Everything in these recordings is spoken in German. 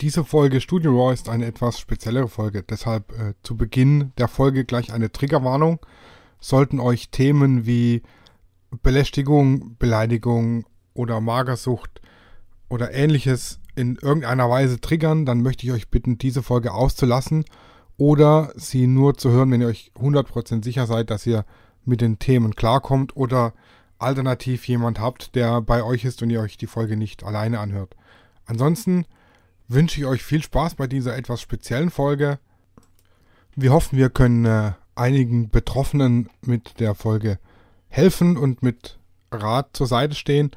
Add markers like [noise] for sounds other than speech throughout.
Diese Folge Studio Raw ist eine etwas speziellere Folge, deshalb äh, zu Beginn der Folge gleich eine Triggerwarnung. Sollten euch Themen wie Belästigung, Beleidigung oder Magersucht oder ähnliches in irgendeiner Weise triggern, dann möchte ich euch bitten, diese Folge auszulassen oder sie nur zu hören, wenn ihr euch 100% sicher seid, dass ihr mit den Themen klarkommt oder alternativ jemand habt, der bei euch ist und ihr euch die Folge nicht alleine anhört. Ansonsten wünsche ich euch viel Spaß bei dieser etwas speziellen Folge. Wir hoffen, wir können äh, einigen Betroffenen mit der Folge helfen und mit Rat zur Seite stehen.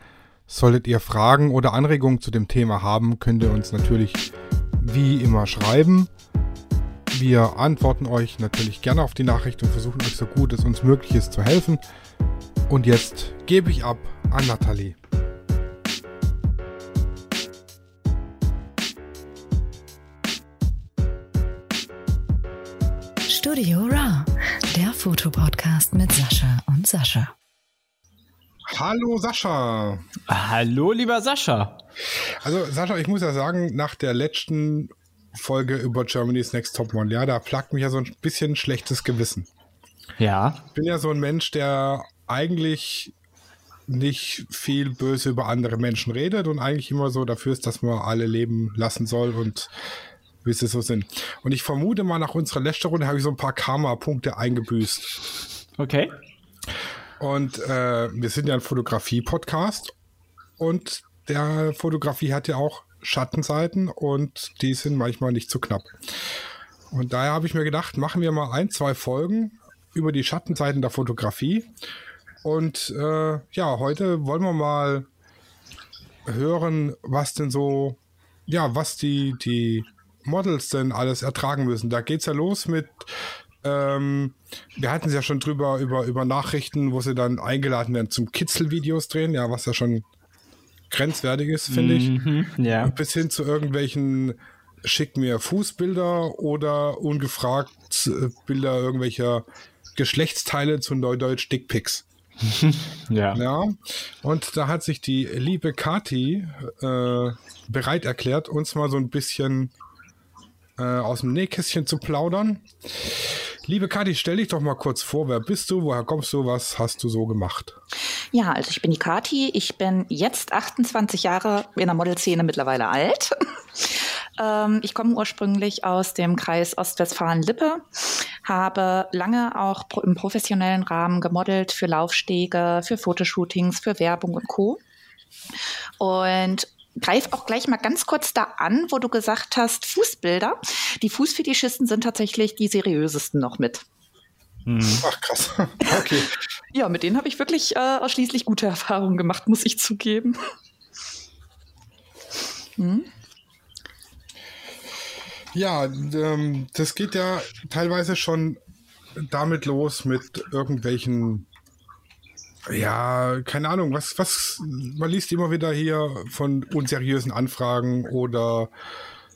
Solltet ihr Fragen oder Anregungen zu dem Thema haben, könnt ihr uns natürlich wie immer schreiben. Wir antworten euch natürlich gerne auf die Nachricht und versuchen euch so gut es uns möglich ist zu helfen. Und jetzt gebe ich ab an Nathalie. Studio Raw, der Fotopodcast mit Sascha und Sascha. Hallo Sascha. Hallo lieber Sascha. Also Sascha, ich muss ja sagen, nach der letzten Folge über Germany's Next Top Model, ja, da plagt mich ja so ein bisschen schlechtes Gewissen. Ja. Ich bin ja so ein Mensch, der eigentlich nicht viel böse über andere Menschen redet und eigentlich immer so dafür ist, dass man alle leben lassen soll und wie sie so sind. Und ich vermute mal, nach unserer letzten Runde habe ich so ein paar Karma-Punkte eingebüßt. Okay. Und äh, wir sind ja ein Fotografie-Podcast und der Fotografie hat ja auch Schattenseiten und die sind manchmal nicht so knapp. Und daher habe ich mir gedacht, machen wir mal ein, zwei Folgen über die Schattenseiten der Fotografie. Und äh, ja, heute wollen wir mal hören, was denn so, ja, was die, die Models denn alles ertragen müssen. Da geht es ja los mit, ähm, wir hatten es ja schon drüber, über, über Nachrichten, wo sie dann eingeladen werden zum Kitzelvideos drehen, ja, was ja schon grenzwertig ist, finde Mhm, ich. ja. Bis hin zu irgendwelchen schick mir Fußbilder oder ungefragt äh, Bilder irgendwelcher Geschlechtsteile zu Neudeutsch Dickpics. [laughs] Ja. Ja, und da hat sich die liebe Kati äh, bereit erklärt, uns mal so ein bisschen äh, aus dem Nähkästchen zu plaudern. Liebe Kati, stell dich doch mal kurz vor, wer bist du, woher kommst du, was hast du so gemacht? Ja, also ich bin die Kati. Ich bin jetzt 28 Jahre in der Modelszene mittlerweile alt. [laughs] ähm, ich komme ursprünglich aus dem Kreis Ostwestfalen-Lippe, habe lange auch pro im professionellen Rahmen gemodelt für Laufstege, für Fotoshootings, für Werbung und Co. Und greif auch gleich mal ganz kurz da an, wo du gesagt hast, Fußbilder. Die Fußfetischisten sind tatsächlich die seriösesten noch mit. Mhm. Ach krass. [laughs] Okay. Ja, mit denen habe ich wirklich äh, ausschließlich gute Erfahrungen gemacht, muss ich zugeben. Hm? Ja, ähm, das geht ja teilweise schon damit los mit irgendwelchen, ja, keine Ahnung, was, was, man liest immer wieder hier von unseriösen Anfragen oder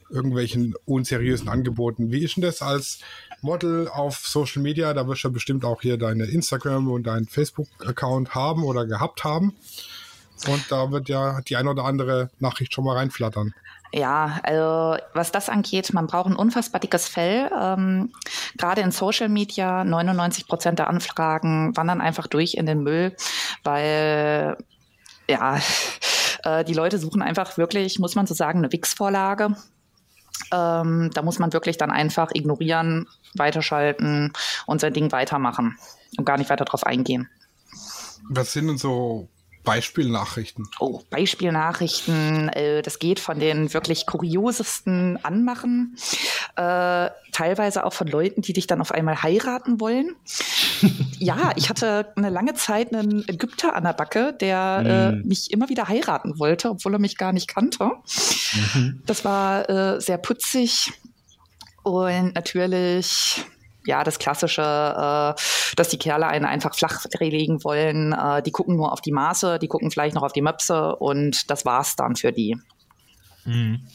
irgendwelchen unseriösen Angeboten. Wie ist denn das als Model auf Social Media? Da wirst du ja bestimmt auch hier deine Instagram und deinen Facebook-Account haben oder gehabt haben. Und da wird ja die ein oder andere Nachricht schon mal reinflattern. Ja, also was das angeht, man braucht ein unfassbar dickes Fell. Ähm, Gerade in Social Media, 99 Prozent der Anfragen wandern einfach durch in den Müll, weil ja, [laughs] äh, die Leute suchen einfach wirklich, muss man so sagen, eine Wix-Vorlage. Ähm, da muss man wirklich dann einfach ignorieren, weiterschalten und sein Ding weitermachen und gar nicht weiter drauf eingehen. Was sind denn so Beispielnachrichten? Oh, Beispielnachrichten, äh, das geht von den wirklich kuriosesten Anmachen, äh, teilweise auch von Leuten, die dich dann auf einmal heiraten wollen. ja, ich hatte eine lange Zeit einen Ägypter an der Backe, der äh, Mm. mich immer wieder heiraten wollte, obwohl er mich gar nicht kannte. Das war sehr putzig und natürlich ja, das klassische, äh, dass die Kerle einen einfach flach legen wollen. Äh, die gucken nur auf die Maße, die gucken vielleicht noch auf die Möpse und das war's dann für die. Mhm.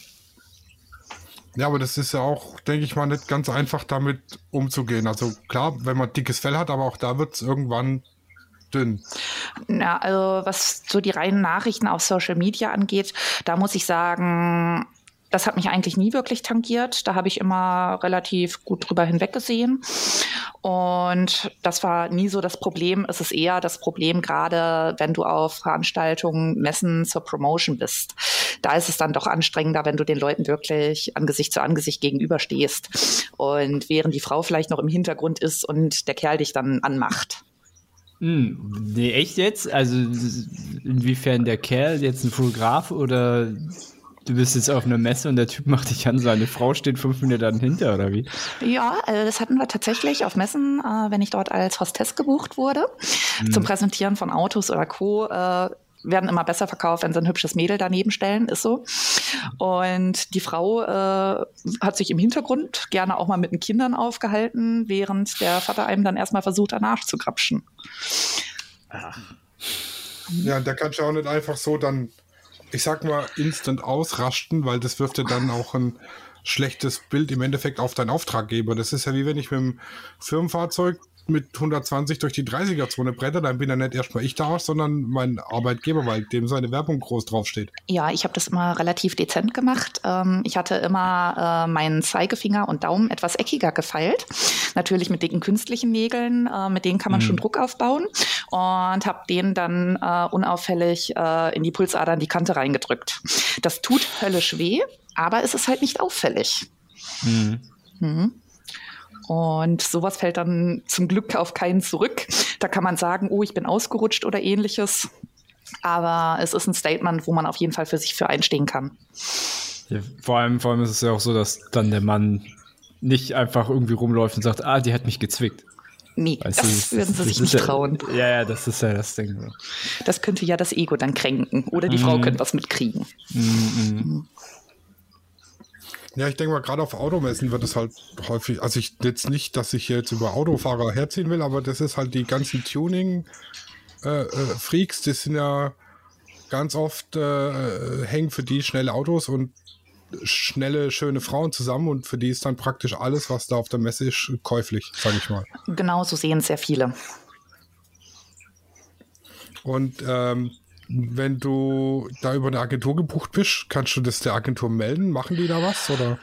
Ja, aber das ist ja auch, denke ich mal, nicht ganz einfach damit umzugehen. Also klar, wenn man dickes Fell hat, aber auch da wird es irgendwann dünn. Ja, also was so die reinen Nachrichten auf Social Media angeht, da muss ich sagen, das hat mich eigentlich nie wirklich tangiert. Da habe ich immer relativ gut drüber hinweggesehen. Und das war nie so das Problem. Es ist eher das Problem, gerade wenn du auf Veranstaltungen, Messen zur Promotion bist. Da ist es dann doch anstrengender, wenn du den Leuten wirklich Angesicht zu Angesicht gegenüberstehst. Und während die Frau vielleicht noch im Hintergrund ist und der Kerl dich dann anmacht. Hm, nee, echt jetzt? Also inwiefern der Kerl jetzt ein Fotograf oder du bist jetzt auf einer Messe und der Typ macht dich an, seine Frau steht fünf Minuten hinter oder wie? Ja, also das hatten wir tatsächlich auf Messen, äh, wenn ich dort als Hostess gebucht wurde, hm. zum Präsentieren von Autos oder Co. Äh, werden immer besser verkauft, wenn sie ein hübsches Mädel daneben stellen, ist so. Und die Frau äh, hat sich im Hintergrund gerne auch mal mit den Kindern aufgehalten, während der Vater einem dann erstmal versucht, danach zu krapschen. Ja, da kannst du auch nicht einfach so dann, ich sag mal, instant ausrasten, weil das wirft ja dann auch ein schlechtes Bild im Endeffekt auf deinen Auftraggeber. Das ist ja wie wenn ich mit dem Firmenfahrzeug mit 120 durch die 30er-Zone bretter, dann bin ja nicht erstmal ich da, sondern mein Arbeitgeber, weil dem seine Werbung groß draufsteht. Ja, ich habe das immer relativ dezent gemacht. Ähm, ich hatte immer äh, meinen Zeigefinger und Daumen etwas eckiger gefeilt. Natürlich mit dicken künstlichen Nägeln, äh, mit denen kann man mhm. schon Druck aufbauen. Und habe den dann äh, unauffällig äh, in die Pulsadern die Kante reingedrückt. Das tut höllisch weh, aber es ist halt nicht auffällig. Mhm. Mhm. Und sowas fällt dann zum Glück auf keinen zurück. Da kann man sagen, oh, ich bin ausgerutscht oder ähnliches. Aber es ist ein Statement, wo man auf jeden Fall für sich für einstehen kann. Ja, vor, allem, vor allem ist es ja auch so, dass dann der Mann nicht einfach irgendwie rumläuft und sagt, ah, die hat mich gezwickt. Nee, weißt das du, würden sie sich nicht ja, trauen. Ja, ja, das ist ja das Ding. Das könnte ja das Ego dann kränken. Oder die mhm. Frau könnte was mitkriegen. Mhm. Ja, ich denke mal, gerade auf Automessen wird es halt häufig, also ich jetzt nicht, dass ich jetzt über Autofahrer herziehen will, aber das ist halt die ganzen Tuning-Freaks, äh, äh, die sind ja ganz oft äh, hängen für die schnelle Autos und schnelle, schöne Frauen zusammen und für die ist dann praktisch alles, was da auf der Messe ist, käuflich, sage ich mal. Genau, so sehen es sehr viele. Und ähm, wenn du da über eine Agentur gebucht bist, kannst du das der Agentur melden? Machen die da was? Oder?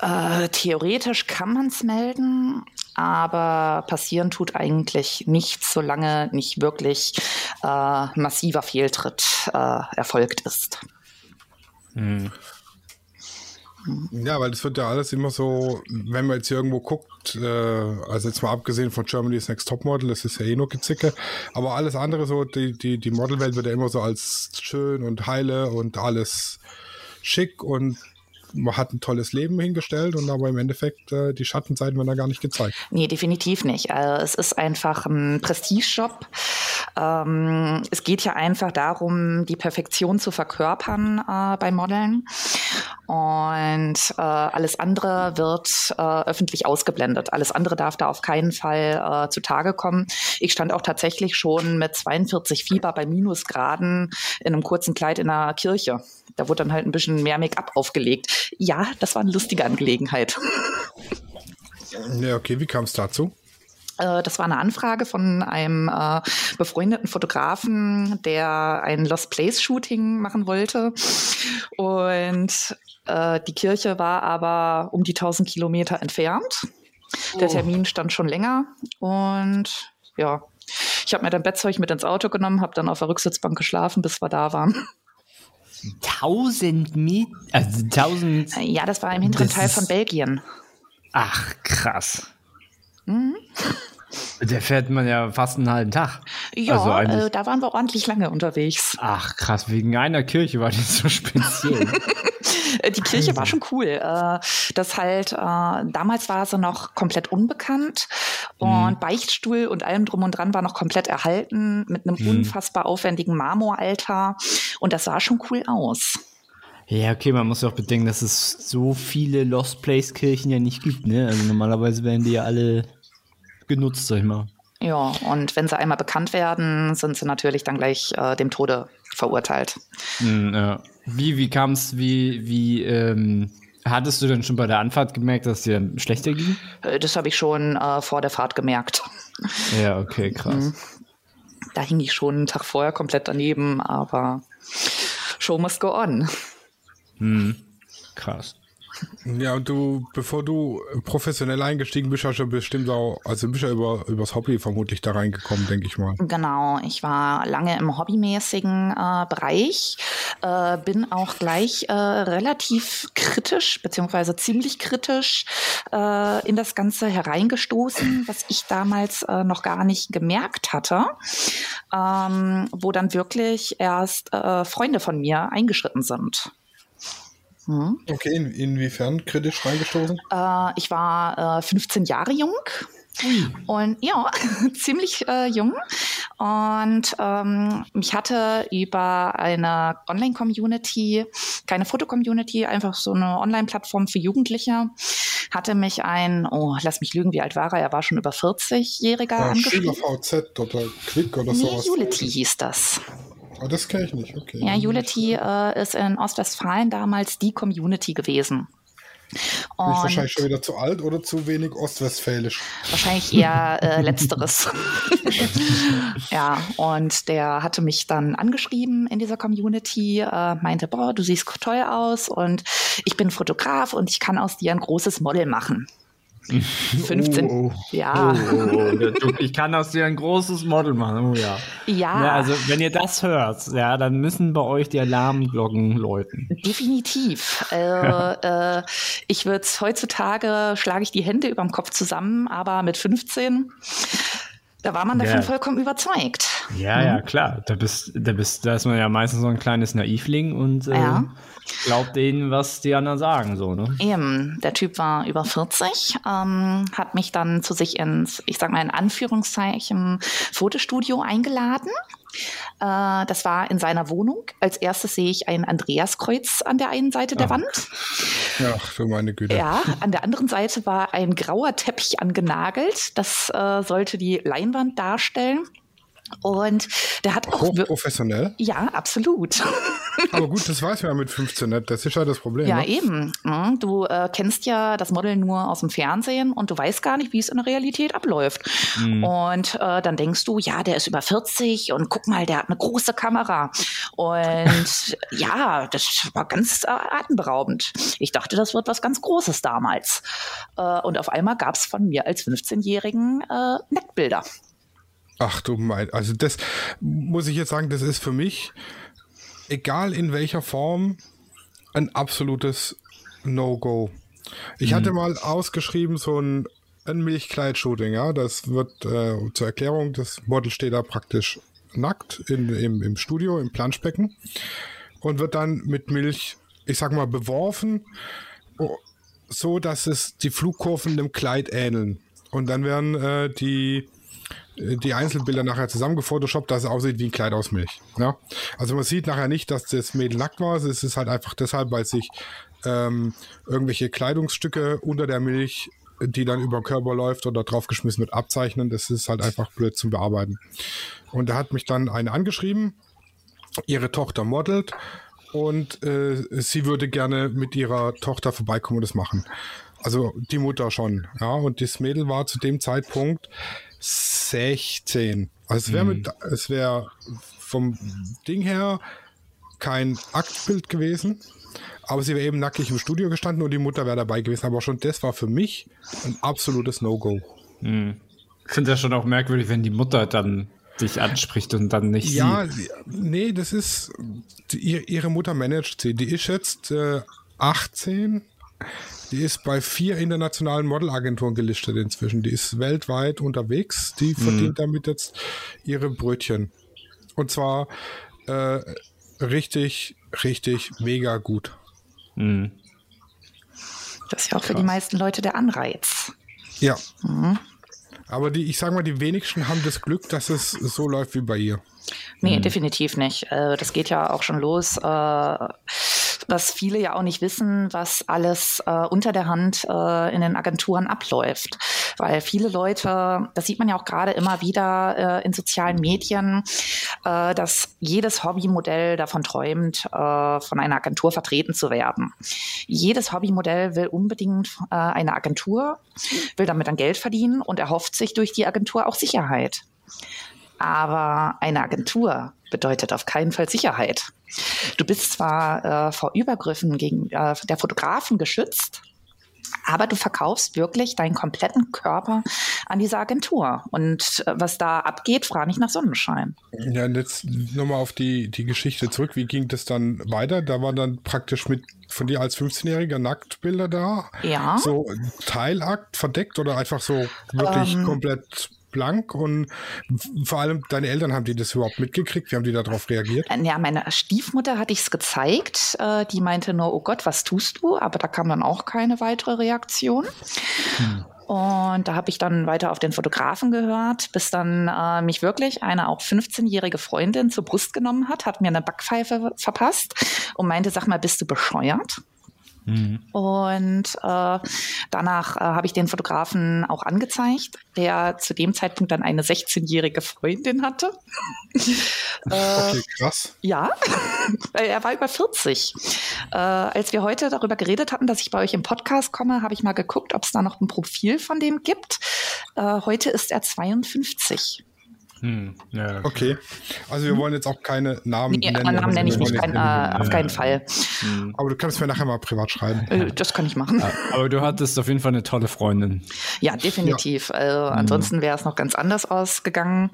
Äh, theoretisch kann man es melden, aber passieren tut eigentlich nichts, solange nicht wirklich äh, massiver Fehltritt äh, erfolgt ist. Hm. Ja, weil das wird ja alles immer so, wenn man jetzt hier irgendwo guckt, äh, also jetzt mal abgesehen von Germany's Next Topmodel, das ist ja eh nur Gezicke, aber alles andere so, die, die, die Modelwelt wird ja immer so als schön und heile und alles schick und man hat ein tolles Leben hingestellt und aber im Endeffekt äh, die Schattenseiten werden da gar nicht gezeigt. Nee, definitiv nicht. Also es ist einfach ein Prestigejob. Ähm, es geht ja einfach darum, die Perfektion zu verkörpern äh, bei Modeln. Und äh, alles andere wird äh, öffentlich ausgeblendet. Alles andere darf da auf keinen Fall äh, zutage kommen. Ich stand auch tatsächlich schon mit 42 Fieber bei Minusgraden in einem kurzen Kleid in einer Kirche. Da wurde dann halt ein bisschen mehr Make-up aufgelegt. Ja, das war eine lustige Angelegenheit. Ja, okay, wie kam es dazu? Äh, das war eine Anfrage von einem äh, befreundeten Fotografen, der ein Lost Place Shooting machen wollte. Und äh, die Kirche war aber um die 1000 Kilometer entfernt. Der oh. Termin stand schon länger. Und ja, ich habe mir dann Bettzeug mit ins Auto genommen, habe dann auf der Rücksitzbank geschlafen, bis wir da waren. 1000 Miet, also 1000. Ja, das war im hinteren Teil von Belgien. Ach, krass. Mhm. Der fährt man ja fast einen halben Tag. Ja, also äh, da waren wir ordentlich lange unterwegs. Ach, krass, wegen einer Kirche war das so speziell. [laughs] die Kirche also. war schon cool. Äh, das halt, äh, damals war sie noch komplett unbekannt und mhm. Beichtstuhl und allem drum und dran war noch komplett erhalten mit einem mhm. unfassbar aufwendigen Marmoraltar und das sah schon cool aus. Ja, okay, man muss ja auch bedenken, dass es so viele Lost Place Kirchen ja nicht gibt, ne? Also normalerweise werden die ja alle genutzt, sag ich mal. Ja, und wenn sie einmal bekannt werden, sind sie natürlich dann gleich äh, dem Tode verurteilt. Mm, ja. Wie, wie kam es, wie, wie, ähm, hattest du denn schon bei der Anfahrt gemerkt, dass es dir schlechter ging? Äh, das habe ich schon äh, vor der Fahrt gemerkt. Ja, okay, krass. Mhm. Da hing ich schon einen Tag vorher komplett daneben, aber Show must go on. Hm. Krass. Ja, und du, bevor du professionell eingestiegen bist, hast du bestimmt auch, also bist du über, übers Hobby vermutlich da reingekommen, denke ich mal. Genau, ich war lange im hobbymäßigen äh, Bereich, äh, bin auch gleich äh, relativ kritisch, beziehungsweise ziemlich kritisch äh, in das Ganze hereingestoßen, was ich damals äh, noch gar nicht gemerkt hatte, ähm, wo dann wirklich erst äh, Freunde von mir eingeschritten sind. Hm. Okay, in, inwiefern kritisch reingestoßen? Äh, ich war äh, 15 Jahre jung. Und ja, [laughs] ziemlich äh, jung. Und ähm, mich hatte über eine Online-Community, keine Foto-Community, einfach so eine Online-Plattform für Jugendliche, hatte mich ein, oh, lass mich lügen, wie alt war er? Er war schon über 40-Jähriger ja, angeschrieben. VZ oder Quick oder nee, sowas. Unity hieß das. Oh, das kenne ich nicht, okay. Ja, Unity äh, ist in Ostwestfalen damals die Community gewesen. Und Bin ich wahrscheinlich schon wieder zu alt oder zu wenig ostwestfälisch? Wahrscheinlich eher äh, [laughs] letzteres. [laughs] ja, und der hatte mich dann angeschrieben in dieser Community, äh, meinte, boah, du siehst toll aus und ich bin Fotograf und ich kann aus dir ein großes Model machen. 15. Oh, oh. Ja. Oh, ich kann aus dir ein großes Model machen. Oh, ja. ja. ja. Also, wenn ihr das hört, ja, dann müssen bei euch die Alarmglocken läuten. Definitiv. Äh, [laughs] äh, ich würde heutzutage, schlage ich die Hände über dem Kopf zusammen, aber mit 15 da war man davon ja. vollkommen überzeugt. Ja, mhm. ja, klar. Da bist, da bist, da ist man ja meistens so ein kleines Naivling und äh, ja. glaubt denen, was die anderen sagen, so, ne? Eben. Der Typ war über 40, ähm, hat mich dann zu sich ins, ich sag mal in Anführungszeichen, Fotostudio eingeladen. Äh, das war in seiner Wohnung. Als erstes sehe ich ein Andreaskreuz an der einen Seite der Ach. Wand. Ja, für meine Güte. Ja, an der anderen Seite war ein grauer Teppich angenagelt. Das äh, sollte die Leinwand darstellen. Und der hat auch. Hochprofessionell? Ja, absolut. [laughs] Aber gut, das weiß man ja mit 15 nicht. Das ist ja das Problem. Ja, ne? eben. Mhm, du äh, kennst ja das Model nur aus dem Fernsehen und du weißt gar nicht, wie es in der Realität abläuft. Mhm. Und äh, dann denkst du, ja, der ist über 40 und guck mal, der hat eine große Kamera. Und [laughs] ja, das war ganz äh, atemberaubend. Ich dachte, das wird was ganz Großes damals. Äh, und auf einmal gab es von mir als 15-Jährigen äh, Neckbilder. Ach du mein, also das muss ich jetzt sagen, das ist für mich, egal in welcher Form, ein absolutes No-Go. Ich mhm. hatte mal ausgeschrieben, so ein, ein Milchkleid-Shooting, ja, das wird äh, zur Erklärung, das Model steht da praktisch nackt in, im, im Studio, im Planschbecken und wird dann mit Milch, ich sag mal, beworfen, so dass es die Flugkurven dem Kleid ähneln. Und dann werden äh, die die Einzelbilder nachher zusammengefotoshoppt, dass es aussieht wie ein Kleid aus Milch. Ja? Also man sieht nachher nicht, dass das Mädel nackt war. Es ist halt einfach deshalb, weil sich ähm, irgendwelche Kleidungsstücke unter der Milch, die dann über den Körper läuft oder draufgeschmissen wird, abzeichnen. Das ist halt einfach blöd zum Bearbeiten. Und da hat mich dann eine angeschrieben, ihre Tochter modelt und äh, sie würde gerne mit ihrer Tochter vorbeikommen und das machen. Also die Mutter schon, ja. Und das Mädel war zu dem Zeitpunkt 16. Also es wäre mhm. es wäre vom Ding her kein Aktbild gewesen, aber sie wäre eben nackig im Studio gestanden und die Mutter wäre dabei gewesen. Aber schon das war für mich ein absolutes No-Go. Mhm. Ich finde ja schon auch merkwürdig, wenn die Mutter dann dich anspricht und dann nicht ja, sie. Nee, das ist, die, ihre Mutter managt sie. Die ist jetzt äh, 18 die ist bei vier internationalen Modelagenturen gelistet inzwischen. Die ist weltweit unterwegs. Die mhm. verdient damit jetzt ihre Brötchen. Und zwar äh, richtig, richtig mega gut. Mhm. Das ist ja auch Krass. für die meisten Leute der Anreiz. Ja. Mhm. Aber die, ich sag mal, die wenigsten haben das Glück, dass es so läuft wie bei ihr. Nee, mhm. definitiv nicht. Äh, das geht ja auch schon los äh, was viele ja auch nicht wissen, was alles äh, unter der Hand in den Agenturen abläuft. Weil viele Leute, das sieht man ja auch gerade immer wieder in sozialen Medien, dass jedes Hobbymodell davon träumt, von einer Agentur vertreten zu werden. Jedes Hobbymodell will unbedingt eine Agentur, will damit dann Geld verdienen und erhofft sich durch die Agentur auch Sicherheit. Aber eine Agentur bedeutet auf keinen Fall Sicherheit. Du bist zwar äh, vor Übergriffen gegen äh, der Fotografen geschützt, aber du verkaufst wirklich deinen kompletten Körper an diese Agentur. Und äh, was da abgeht, frage ich nach Sonnenschein. Ja, jetzt nochmal auf die, die Geschichte zurück. Wie ging das dann weiter? Da waren dann praktisch mit von dir als 15-Jähriger Nacktbilder da? Ja. So Teilakt verdeckt oder einfach so wirklich Ähm. komplett blank? Und vor allem deine Eltern, haben die das überhaupt mitgekriegt? Wie haben die darauf reagiert? Äh, Ja, meiner Stiefmutter hatte ich es gezeigt. Äh, die meinte nur, oh Gott, was tust du? Aber da kam dann auch keine weitere Reaktion. Und da habe ich dann weiter auf den Fotografen gehört, bis dann äh, mich wirklich eine auch 15-jährige Freundin zur Brust genommen hat, hat mir eine Backpfeife verpasst und meinte, sag mal, bist du bescheuert? Und äh, danach äh, habe ich den Fotografen auch angezeigt, der zu dem Zeitpunkt dann eine 16-jährige Freundin hatte. [laughs] äh, Okay, krass. ja, [laughs] er war über 40. Äh, als wir heute darüber geredet hatten, dass ich bei euch im Podcast komme, habe ich mal geguckt, ob es da noch ein Profil von dem gibt. Äh, heute ist er 52. Hm, ja, Okay. Also wir wollen jetzt auch keine Namen Nee, nennen. Namen aber nenne ich nicht, kein, äh, auf keinen Fall. Hm. Aber du kannst mir nachher mal privat schreiben. Äh, das kann ich machen. Aber du hattest auf jeden Fall eine tolle Freundin. Ja, definitiv. Äh, ansonsten wäre es noch ganz anders ausgegangen.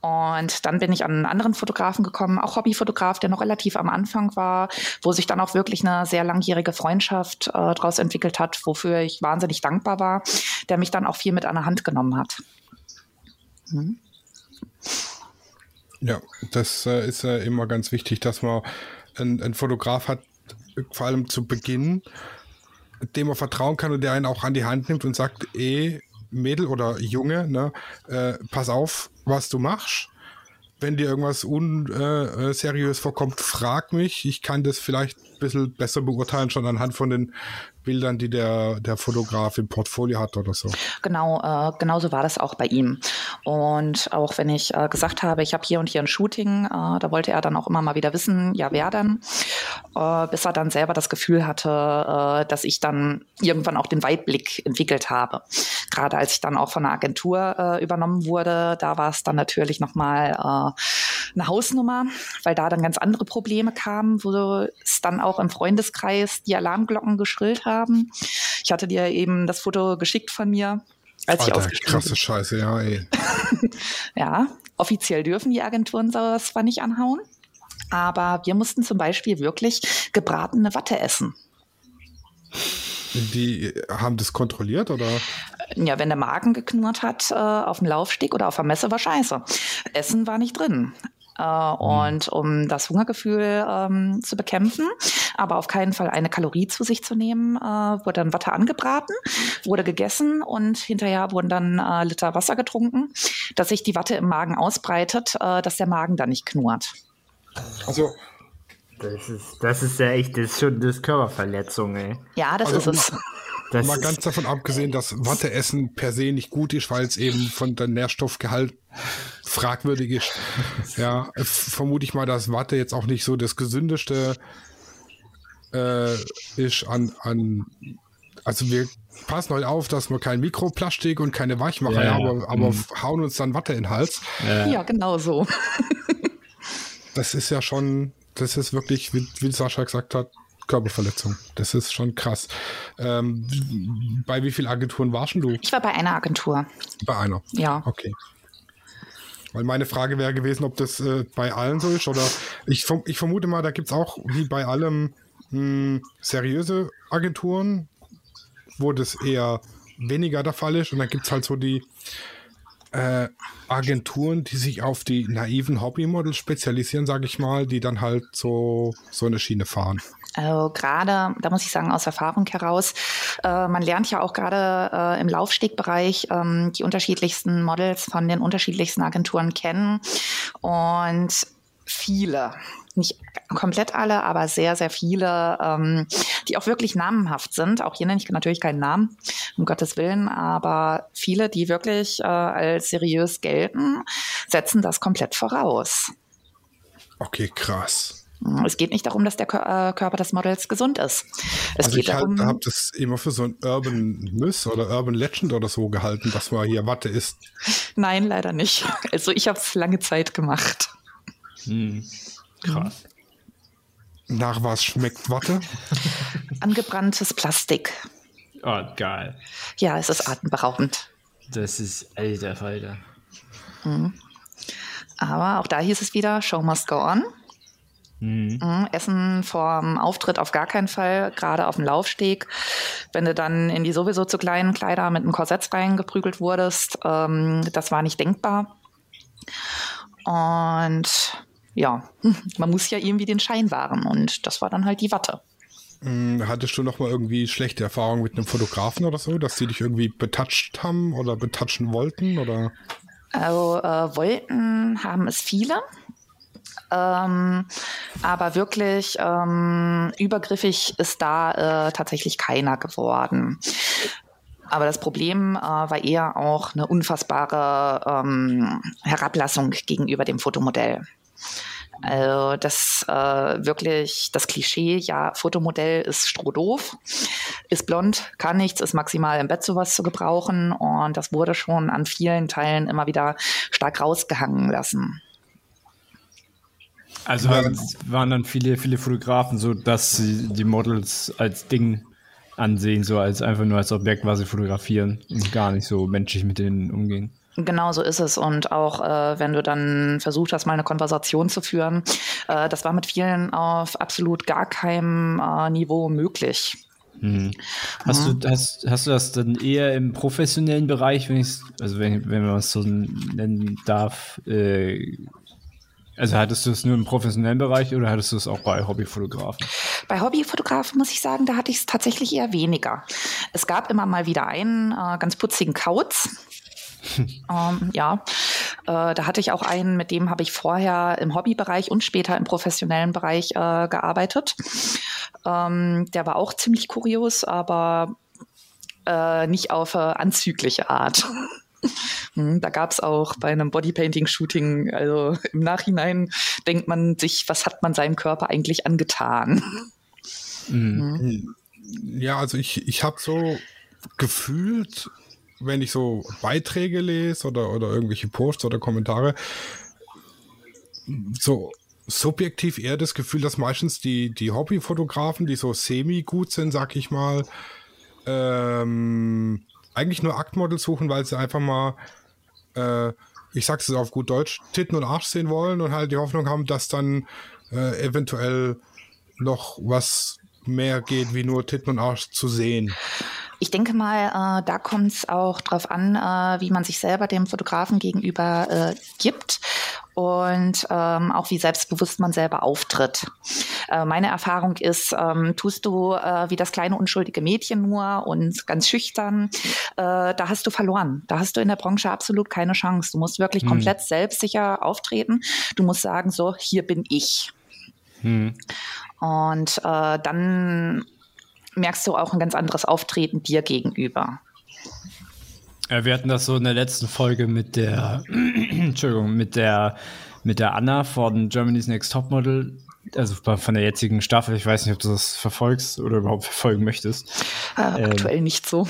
Und dann bin ich an einen anderen Fotografen gekommen, auch Hobbyfotograf, der noch relativ am Anfang war, wo sich dann auch wirklich eine sehr langjährige Freundschaft äh, daraus entwickelt hat, wofür ich wahnsinnig dankbar war, der mich dann auch viel mit an der Hand genommen hat. Ja, das äh, ist äh, immer ganz wichtig, dass man einen, Fotograf hat, äh, vor allem zu Beginn, dem man vertrauen kann und der einen auch an die Hand nimmt und sagt, eh, Mädel oder Junge, ne, äh, pass auf, was du machst. Wenn dir irgendwas unseriös äh, seriös vorkommt, frag mich. Ich kann das vielleicht bisschen besser beurteilen, schon anhand von den Bildern, die der, der Fotograf im Portfolio hat oder so. Genau, äh, genauso war das auch bei ihm. Und auch wenn ich äh, gesagt habe, ich habe hier und hier ein Shooting, äh, da wollte er dann auch immer mal wieder wissen, ja, wer denn? Äh, bis er dann selber das Gefühl hatte, äh, dass ich dann irgendwann auch den Weitblick entwickelt habe. Gerade als ich dann auch von einer Agentur äh, übernommen wurde, da war es dann natürlich nochmal äh, eine Hausnummer, weil da dann ganz andere Probleme kamen, wo es dann auch im Freundeskreis die Alarmglocken geschrillt haben. Ich hatte dir eben das Foto geschickt von mir, als ich Alter, ausgestiegen krasse bin. Scheiße, ja, ey. [laughs] Ja, offiziell dürfen die Agenturen sowas zwar nicht anhauen, aber wir mussten zum Beispiel wirklich gebratene Watte essen. Die haben das kontrolliert oder? Ja, wenn der Magen geknurrt hat äh, auf dem Laufsteg oder auf der Messe, war scheiße. Essen war nicht drin. Äh, und um das Hungergefühl ähm, zu bekämpfen, aber auf keinen Fall eine Kalorie zu sich zu nehmen, äh, wurde dann Watte angebraten, wurde gegessen und hinterher wurden dann äh, Liter Wasser getrunken, dass sich die Watte im Magen ausbreitet, äh, dass der Magen dann nicht knurrt. Also, Das ist, das ist ja echt, das ist schon das Körperverletzung, ey. Ja, das Also, ist es. Das Mal ganz davon abgesehen, dass Watteessen per se nicht gut ist, weil es eben von der Nährstoffgehalt fragwürdig ist. Ja, vermute ich mal, dass Watte jetzt auch nicht so das gesündeste äh, ist an, an also wir passen heute auf, dass wir kein Mikroplastik und keine Weichmacher Ja, haben, ja. aber, aber Mhm. hauen uns dann Watte in den Hals. Ja, genau so. [laughs] Das ist ja schon, das ist wirklich, wie, wie Sascha gesagt hat, Körperverletzung. Das ist schon krass. Ähm, bei wie vielen Agenturen warst du? Ich war bei einer Agentur. Bei einer. Ja. Okay. Weil meine Frage wäre gewesen, ob das äh, bei allen so ist oder ich, ich vermute mal, da gibt es auch wie bei allem mh, seriöse Agenturen, wo das eher weniger der Fall ist und dann gibt es halt so die äh, Agenturen, die sich auf die naiven Hobbymodels spezialisieren, sage ich mal, die dann halt so, so eine Schiene fahren. Also gerade, da muss ich sagen, aus Erfahrung heraus, äh, man lernt ja auch gerade äh, im Laufstegbereich ähm, die unterschiedlichsten Models von den unterschiedlichsten Agenturen kennen. Und viele, nicht komplett alle, aber sehr, sehr viele, ähm, die auch wirklich namenhaft sind. Auch hier nenne ich natürlich keinen Namen, um Gottes Willen, aber viele, die wirklich äh, als seriös gelten, setzen das komplett voraus. Okay, krass. Es geht nicht darum, dass der äh, Körper des Models gesund ist. Es also geht ich halt, darum, habe das immer für so ein Urban Myth oder Urban Legend oder so gehalten, dass man hier Watte isst. nein, leider nicht. Also ich habe es lange Zeit gemacht. Hm. Krass. Nach was schmeckt Watte? Angebranntes Plastik. Oh, geil. Ja, es ist atemberaubend. Das ist alter Falter. Aber auch da hieß es wieder, Show must go on. Mhm, Essen vorm Auftritt auf gar keinen Fall, gerade auf dem Laufsteg. Wenn du dann in die sowieso zu kleinen Kleider mit einem Korsett reingeprügelt wurdest, ähm, das war nicht denkbar. Und ja, [laughs] man muss ja irgendwie den Schein wahren und das war dann halt die Watte. Hm, Hattest du noch mal irgendwie schlechte Erfahrungen mit einem Fotografen oder so, dass sie dich irgendwie betatscht haben oder betatschen wollten oder? Also äh, wollten haben es viele. Ähm, aber wirklich ähm, übergriffig ist da äh, tatsächlich keiner geworden. Aber das Problem äh, war eher auch eine unfassbare ähm, Herablassung gegenüber dem Fotomodell. Also das äh, wirklich das Klischee, ja, Fotomodell ist strohdoof, ist blond, kann nichts, ist maximal im Bett sowas zu gebrauchen und das wurde schon an vielen Teilen immer wieder stark rausgehangen lassen. Also waren, waren dann viele, viele Fotografen so, dass sie die Models als Ding ansehen, so als einfach nur als Objekt quasi fotografieren und gar nicht so menschlich mit denen umgehen. Genau so ist es. Und auch äh, wenn du dann versucht hast, mal eine Konversation zu führen, äh, das war mit vielen auf absolut gar keinem äh, Niveau möglich. Hast, du, hast, hast du das dann eher im professionellen Bereich, wenn ich also wenn, wenn man es so nennen darf, äh, also hattest du es nur im professionellen Bereich oder hattest du es auch bei Hobbyfotografen? Bei Hobbyfotografen muss ich sagen, da hatte ich es tatsächlich eher weniger. Es gab immer mal wieder einen äh, ganz putzigen Kauz. [laughs] ähm, ja, äh, da hatte ich auch einen, mit dem habe ich vorher im Hobbybereich und später im professionellen Bereich äh, gearbeitet. Ähm, der war auch ziemlich kurios, aber äh, nicht auf äh, anzügliche Art. [laughs] [laughs] Hm, Da gab es auch bei einem Bodypainting-Shooting, also im Nachhinein denkt man sich, was hat man seinem Körper eigentlich angetan? Ja, also ich, ich habe so gefühlt, wenn ich so Beiträge lese oder, oder irgendwelche Posts oder Kommentare, so subjektiv eher das Gefühl, dass meistens die, die Hobbyfotografen, die so semi-gut sind, sag ich mal, ähm, eigentlich nur Aktmodels suchen, weil sie einfach mal, äh, ich sag's jetzt auf gut Deutsch, Titten und Arsch sehen wollen und halt die Hoffnung haben, dass dann äh, eventuell noch was mehr geht, wie nur Titten und Arsch zu sehen. Ich denke mal, äh, da kommt es auch drauf an, äh, wie man sich selber dem Fotografen gegenüber äh, gibt und ähm, auch wie selbstbewusst man selber auftritt. Äh, meine Erfahrung ist, ähm, tust du äh, wie das kleine unschuldige Mädchen nur und ganz schüchtern, äh, da hast du verloren. Da hast du in der Branche absolut keine Chance. Du musst wirklich komplett selbstsicher auftreten. Du musst sagen, so, hier bin ich. Und äh, dann merkst du auch ein ganz anderes Auftreten dir gegenüber. Ja, wir hatten das so in der letzten Folge mit der, [clears throat] Entschuldigung, mit der, mit der Anna von Germany's Next Topmodel, also von der jetzigen Staffel. Ich weiß nicht, ob du das verfolgst oder überhaupt verfolgen möchtest. Äh, aktuell nicht so.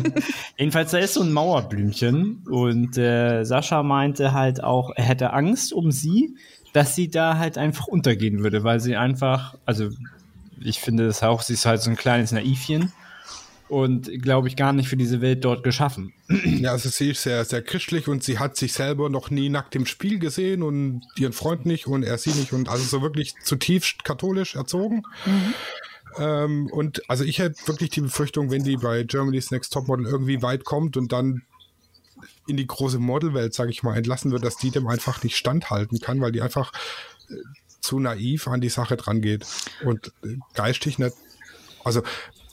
[laughs] Jedenfalls, da ist so ein Mauerblümchen und äh, Sascha meinte halt auch, er hätte Angst um sie, dass sie da halt einfach untergehen würde, weil sie einfach, also ich finde das auch, sie ist halt so ein kleines Naivchen und glaube ich gar nicht für diese Welt dort geschaffen. Ja, also sie ist sehr, sehr christlich und sie hat sich selber noch nie nackt im Spiel gesehen und ihren Freund nicht und er sie nicht und also so wirklich zutiefst katholisch erzogen. Ähm, und also ich hätte wirklich die Befürchtung, wenn die bei Germany's Next Topmodel irgendwie weit kommt und dann in die große Modelwelt, sage ich mal, entlassen wird, dass die dem einfach nicht standhalten kann, weil die einfach äh, zu naiv an die Sache dran geht und äh, geistig nicht, also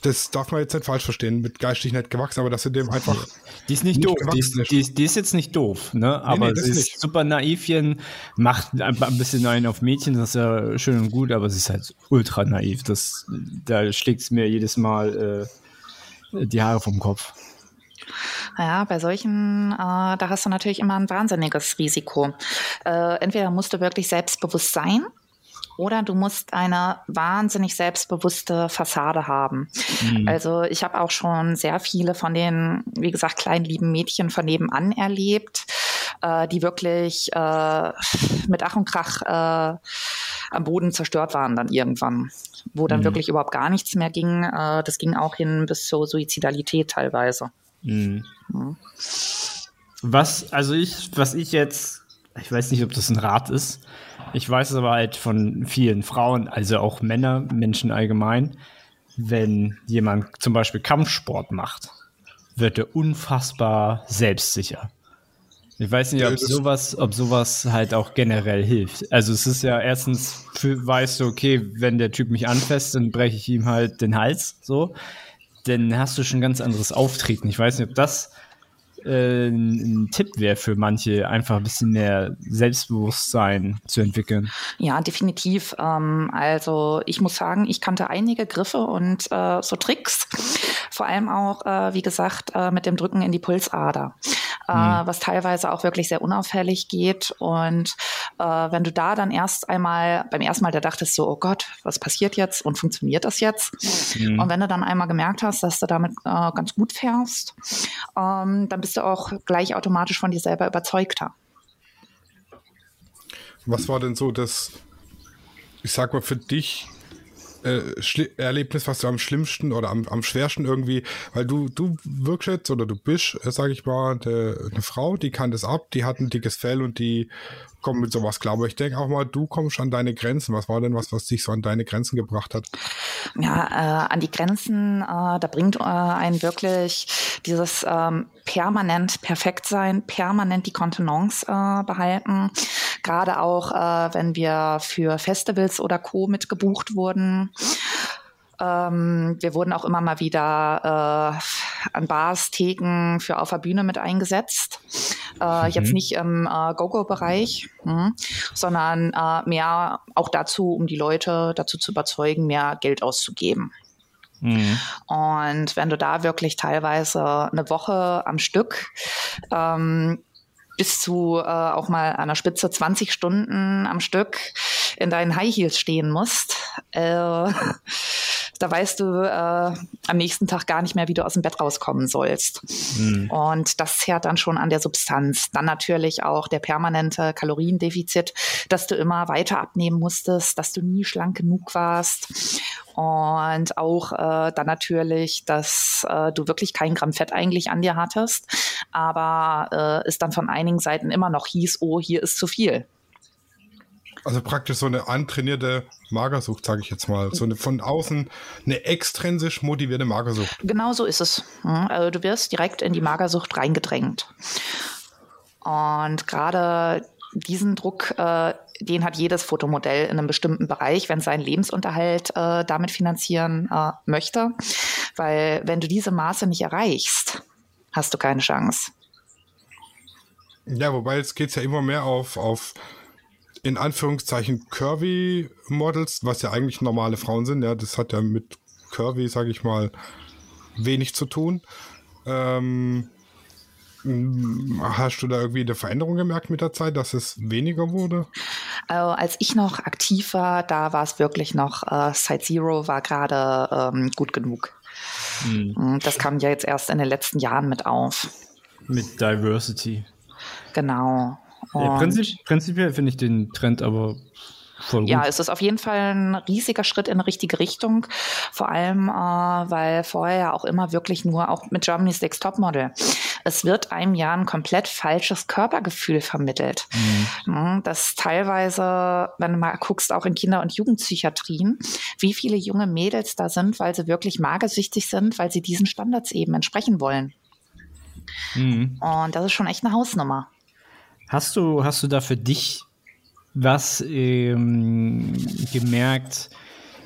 das darf man jetzt nicht falsch verstehen, mit geistig nicht gewachsen, aber dass sie dem einfach [laughs] Die ist nicht, Nicht doof. Die ist, ist. die, ist, die ist jetzt nicht doof, ne? Aber nee, das sie ist nicht. super naivchen, macht ein ein bisschen einen auf Mädchen, das ist ja schön und gut, aber sie ist halt ultra naiv. Das, da schlägt es mir jedes Mal äh, die Haare vom Kopf. Ja, bei solchen, äh, da hast du natürlich immer ein wahnsinniges Risiko. Äh, entweder musst du wirklich selbstbewusst sein oder du musst eine wahnsinnig selbstbewusste Fassade haben. Also ich habe auch schon sehr viele von den, wie gesagt, kleinen lieben Mädchen von nebenan erlebt, äh, die wirklich äh, mit Ach und Krach äh, am Boden zerstört waren dann irgendwann, wo dann Mhm. wirklich überhaupt gar nichts mehr ging. Äh, das ging auch hin bis zur Suizidalität teilweise. Mhm. Mhm. Was, also ich, was ich jetzt, ich weiß nicht, ob das ein Rat ist. Ich weiß es aber halt von vielen Frauen, also auch Männer, Menschen allgemein, wenn jemand zum Beispiel Kampfsport macht, wird er unfassbar selbstsicher. Ich weiß nicht, ob sowas, ob sowas halt auch generell hilft. Also es ist ja erstens, für, weißt du, okay, wenn der Typ mich anfasst, dann breche ich ihm halt den Hals, so. Dann hast du schon ein ganz anderes Auftreten. Ich weiß nicht, ob das äh, ein, Tipp wäre für manche, einfach ein bisschen mehr Selbstbewusstsein zu entwickeln. Ja, definitiv. Ähm, also ich muss sagen, ich kannte einige Griffe und äh, so Tricks. Vor allem auch, äh, wie gesagt, äh, mit dem Drücken in die Pulsader, äh, was teilweise auch wirklich sehr unauffällig geht. Und äh, wenn du da dann erst einmal, beim ersten Mal, da dachtest so, oh Gott, was passiert jetzt und funktioniert das jetzt? Mhm. Und wenn du dann einmal gemerkt hast, dass du damit äh, ganz gut fährst, ähm, dann bist du auch gleich automatisch von dir selber überzeugter. Was war denn so das, ich sag mal, für dich äh, Erlebnis, was du am schlimmsten oder am, am schwersten irgendwie, weil du, du wirkst jetzt oder du bist, äh, sag ich mal, eine Frau, die kann das ab, die hat ein dickes Fell und die kommt mit sowas klar. Aber ich denke auch mal, du kommst an deine Grenzen. Was war denn was, was dich so an deine Grenzen gebracht hat? ja, äh, an die Grenzen, äh, da bringt äh, einen wirklich dieses ähm, permanent perfekt sein, permanent die Kontenance äh, behalten. Gerade auch, äh, wenn wir für Festivals oder Co. mitgebucht wurden. Ähm, wir wurden auch immer mal wieder äh, an Bars, Theken für auf der Bühne mit eingesetzt. Äh, Jetzt nicht im äh, Go-Go-Bereich, hm, sondern äh, mehr auch dazu, um die Leute dazu zu überzeugen, mehr Geld auszugeben. Mhm. Und wenn du da wirklich teilweise eine Woche am Stück ähm, bis zu äh, auch mal an der Spitze 20 Stunden am Stück in deinen High Heels stehen musst, äh, da weißt du äh, am nächsten Tag gar nicht mehr, wie du aus dem Bett rauskommen sollst. Mhm. Und das zerrt dann schon an der Substanz. Dann natürlich auch der permanente Kaloriendefizit, dass du immer weiter abnehmen musstest, dass du nie schlank genug warst. Und auch äh, dann natürlich, dass äh, du wirklich kein Gramm Fett eigentlich an dir hattest, aber äh, es dann von einigen Seiten immer noch hieß, oh, hier ist zu viel. Also praktisch so eine antrainierte Magersucht, sage ich jetzt mal. So eine von außen eine extrinsisch motivierte Magersucht. Genau so ist es. Mhm, Also du wirst direkt in die Magersucht reingedrängt. Und gerade diesen Druck, äh, den hat jedes Fotomodell in einem bestimmten Bereich, wenn es seinen Lebensunterhalt äh, damit finanzieren äh, möchte. Weil wenn du diese Maße nicht erreichst, hast du keine Chance. Ja, wobei jetzt geht es ja immer mehr auf, auf in Anführungszeichen Curvy Models, was ja eigentlich normale Frauen sind. Ja, das hat ja mit Curvy, sage ich mal, wenig zu tun. Ähm, m, hast du da irgendwie eine Veränderung gemerkt mit der Zeit, dass es weniger wurde? Also als ich noch aktiv war, da war es wirklich noch, äh, Site Zero war gerade ähm, gut genug. Mhm. Mhm, Das kam ja jetzt erst in den letzten Jahren mit auf. Mit Diversity. Genau. Ja, Und- prinzip, prinzipiell finde ich den Trend aber voll gut. Ja, es ist auf jeden Fall ein riesiger Schritt in die richtige Richtung. Vor allem, äh, weil vorher ja auch immer wirklich nur auch mit Germany's Next Topmodel. Es wird einem ja ein komplett falsches Körpergefühl vermittelt. Mhm, Das teilweise, wenn du mal guckst, auch in Kinder- und Jugendpsychiatrien, wie viele junge Mädels da sind, weil sie wirklich magersüchtig sind, weil sie diesen Standards eben entsprechen wollen. Mhm. Und das ist schon echt eine Hausnummer. Hast du, hast du da für dich was ähm, gemerkt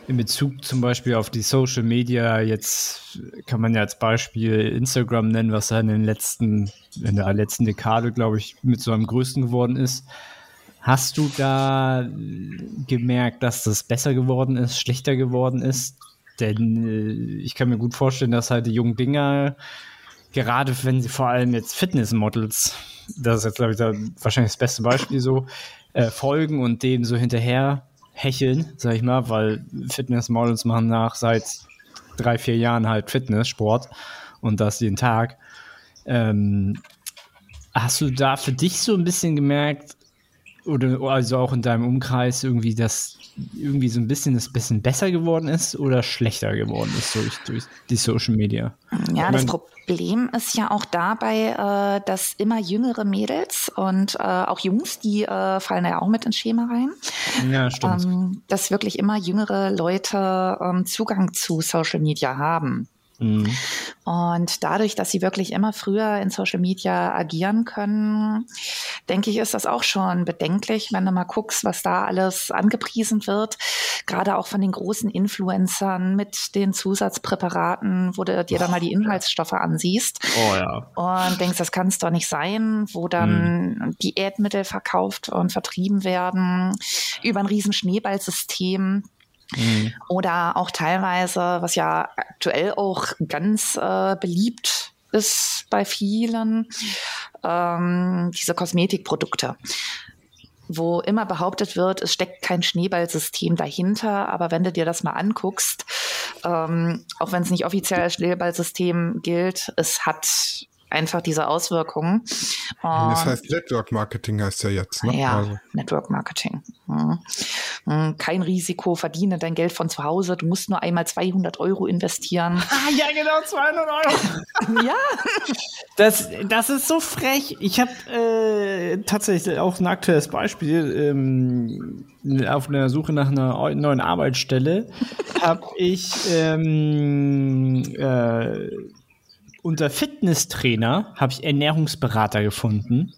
in Bezug zum Beispiel auf die Social Media? Jetzt kann man ja als Beispiel Instagram nennen, was ja in den letzten, in der letzten Dekade, glaube ich, mit so am größten geworden ist. Hast du da gemerkt, dass das besser geworden ist, schlechter geworden ist? Denn äh, ich kann mir gut vorstellen, dass halt die jungen Dinger, gerade wenn sie vor allem jetzt Fitnessmodels, das ist jetzt, glaube ich, da wahrscheinlich das beste Beispiel so, äh, folgen und dem so hinterher hecheln, sag ich mal, weil Fitnessmodels machen nach seit drei, vier Jahren halt Fitness, und das jeden Tag. Ähm, hast du da für dich so ein bisschen gemerkt, oder also auch in deinem Umkreis irgendwie das irgendwie so ein bisschen das bisschen besser geworden ist oder schlechter geworden ist durch, durch die Social Media? Ja, das Problem ist ja auch dabei, äh, dass immer jüngere Mädels und äh, auch Jungs, die äh, fallen ja auch mit ins Schema rein, Ja, stimmt. ähm, dass wirklich immer jüngere Leute ähm, Zugang zu Social Media haben. Mhm. Und dadurch, dass sie wirklich immer früher in Social Media agieren können, denke ich, ist das auch schon bedenklich, wenn du mal guckst, was da alles angepriesen wird. Gerade auch von den großen Influencern mit den Zusatzpräparaten, wo du dir dann mal die Inhaltsstoffe ansiehst Oh ja. und denkst, das kann es doch nicht sein, wo dann Diätmittel verkauft und vertrieben werden über ein riesen Schneeballsystem. Mhm. Oder auch teilweise, was ja aktuell auch ganz äh, beliebt ist bei vielen, ähm, diese Kosmetikprodukte wo immer behauptet wird, es steckt kein Schneeballsystem dahinter. Aber wenn du dir das mal anguckst, ähm, auch wenn es nicht offiziell als Schneeballsystem gilt, es hat einfach diese Auswirkungen. Das Und- heißt Network Marketing heißt ja jetzt, ne? ja, Also, Network Marketing. Mhm. Mhm, Kein Risiko, verdiene dein Geld von zu Hause. Du musst nur einmal 200 Euro investieren. [laughs] Ah, ja, genau, 200 Euro. [laughs] ja, Das, das ist so frech. Ich habe äh, tatsächlich auch ein aktuelles Beispiel. Ähm, auf einer Suche nach einer eu- neuen Arbeitsstelle [laughs] habe ich ähm, äh, unter Fitnesstrainer habe ich Ernährungsberater gefunden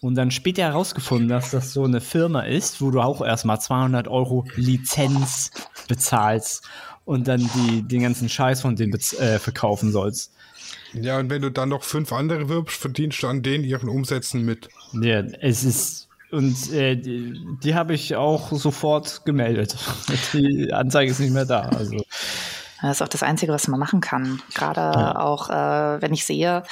und dann später herausgefunden, dass das so eine Firma ist, wo du auch erstmal 200 Euro Lizenz bezahlst und dann die, den ganzen Scheiß von denen äh, verkaufen sollst. ja, und wenn du dann noch fünf andere wirbst, verdienst du an denen ihren Umsätzen mit. Ja, es ist. Und äh, die, die habe ich auch sofort gemeldet. [laughs] Die Anzeige ist nicht mehr da. Also, das ist auch das Einzige, was man machen kann. Gerade auch, äh, wenn ich sehe,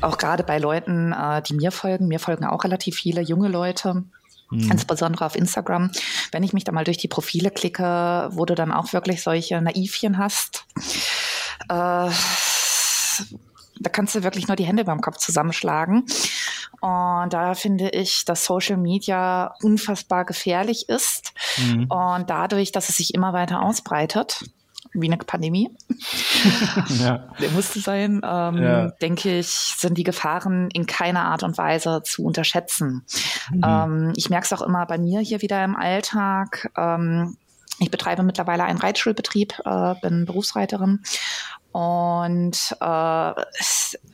auch gerade bei Leuten, äh, die mir folgen, mir folgen auch relativ viele junge Leute. Insbesondere auf Instagram. Wenn ich mich da mal durch die Profile klicke, wo du dann auch wirklich solche Naivchen hast, äh, da kannst du wirklich nur die Hände beim Kopf zusammenschlagen. Und da finde ich, dass Social Media unfassbar gefährlich ist. Und dadurch, dass es sich immer weiter ausbreitet, wie eine Pandemie, [laughs] ja. der musste sein, ähm, Ja. denke ich, sind die Gefahren in keiner Art und Weise zu unterschätzen. Ähm, ich merke es auch immer bei mir hier wieder im Alltag. Ähm, ich betreibe mittlerweile einen Reitschulbetrieb, äh, bin Berufsreiterin. Und äh,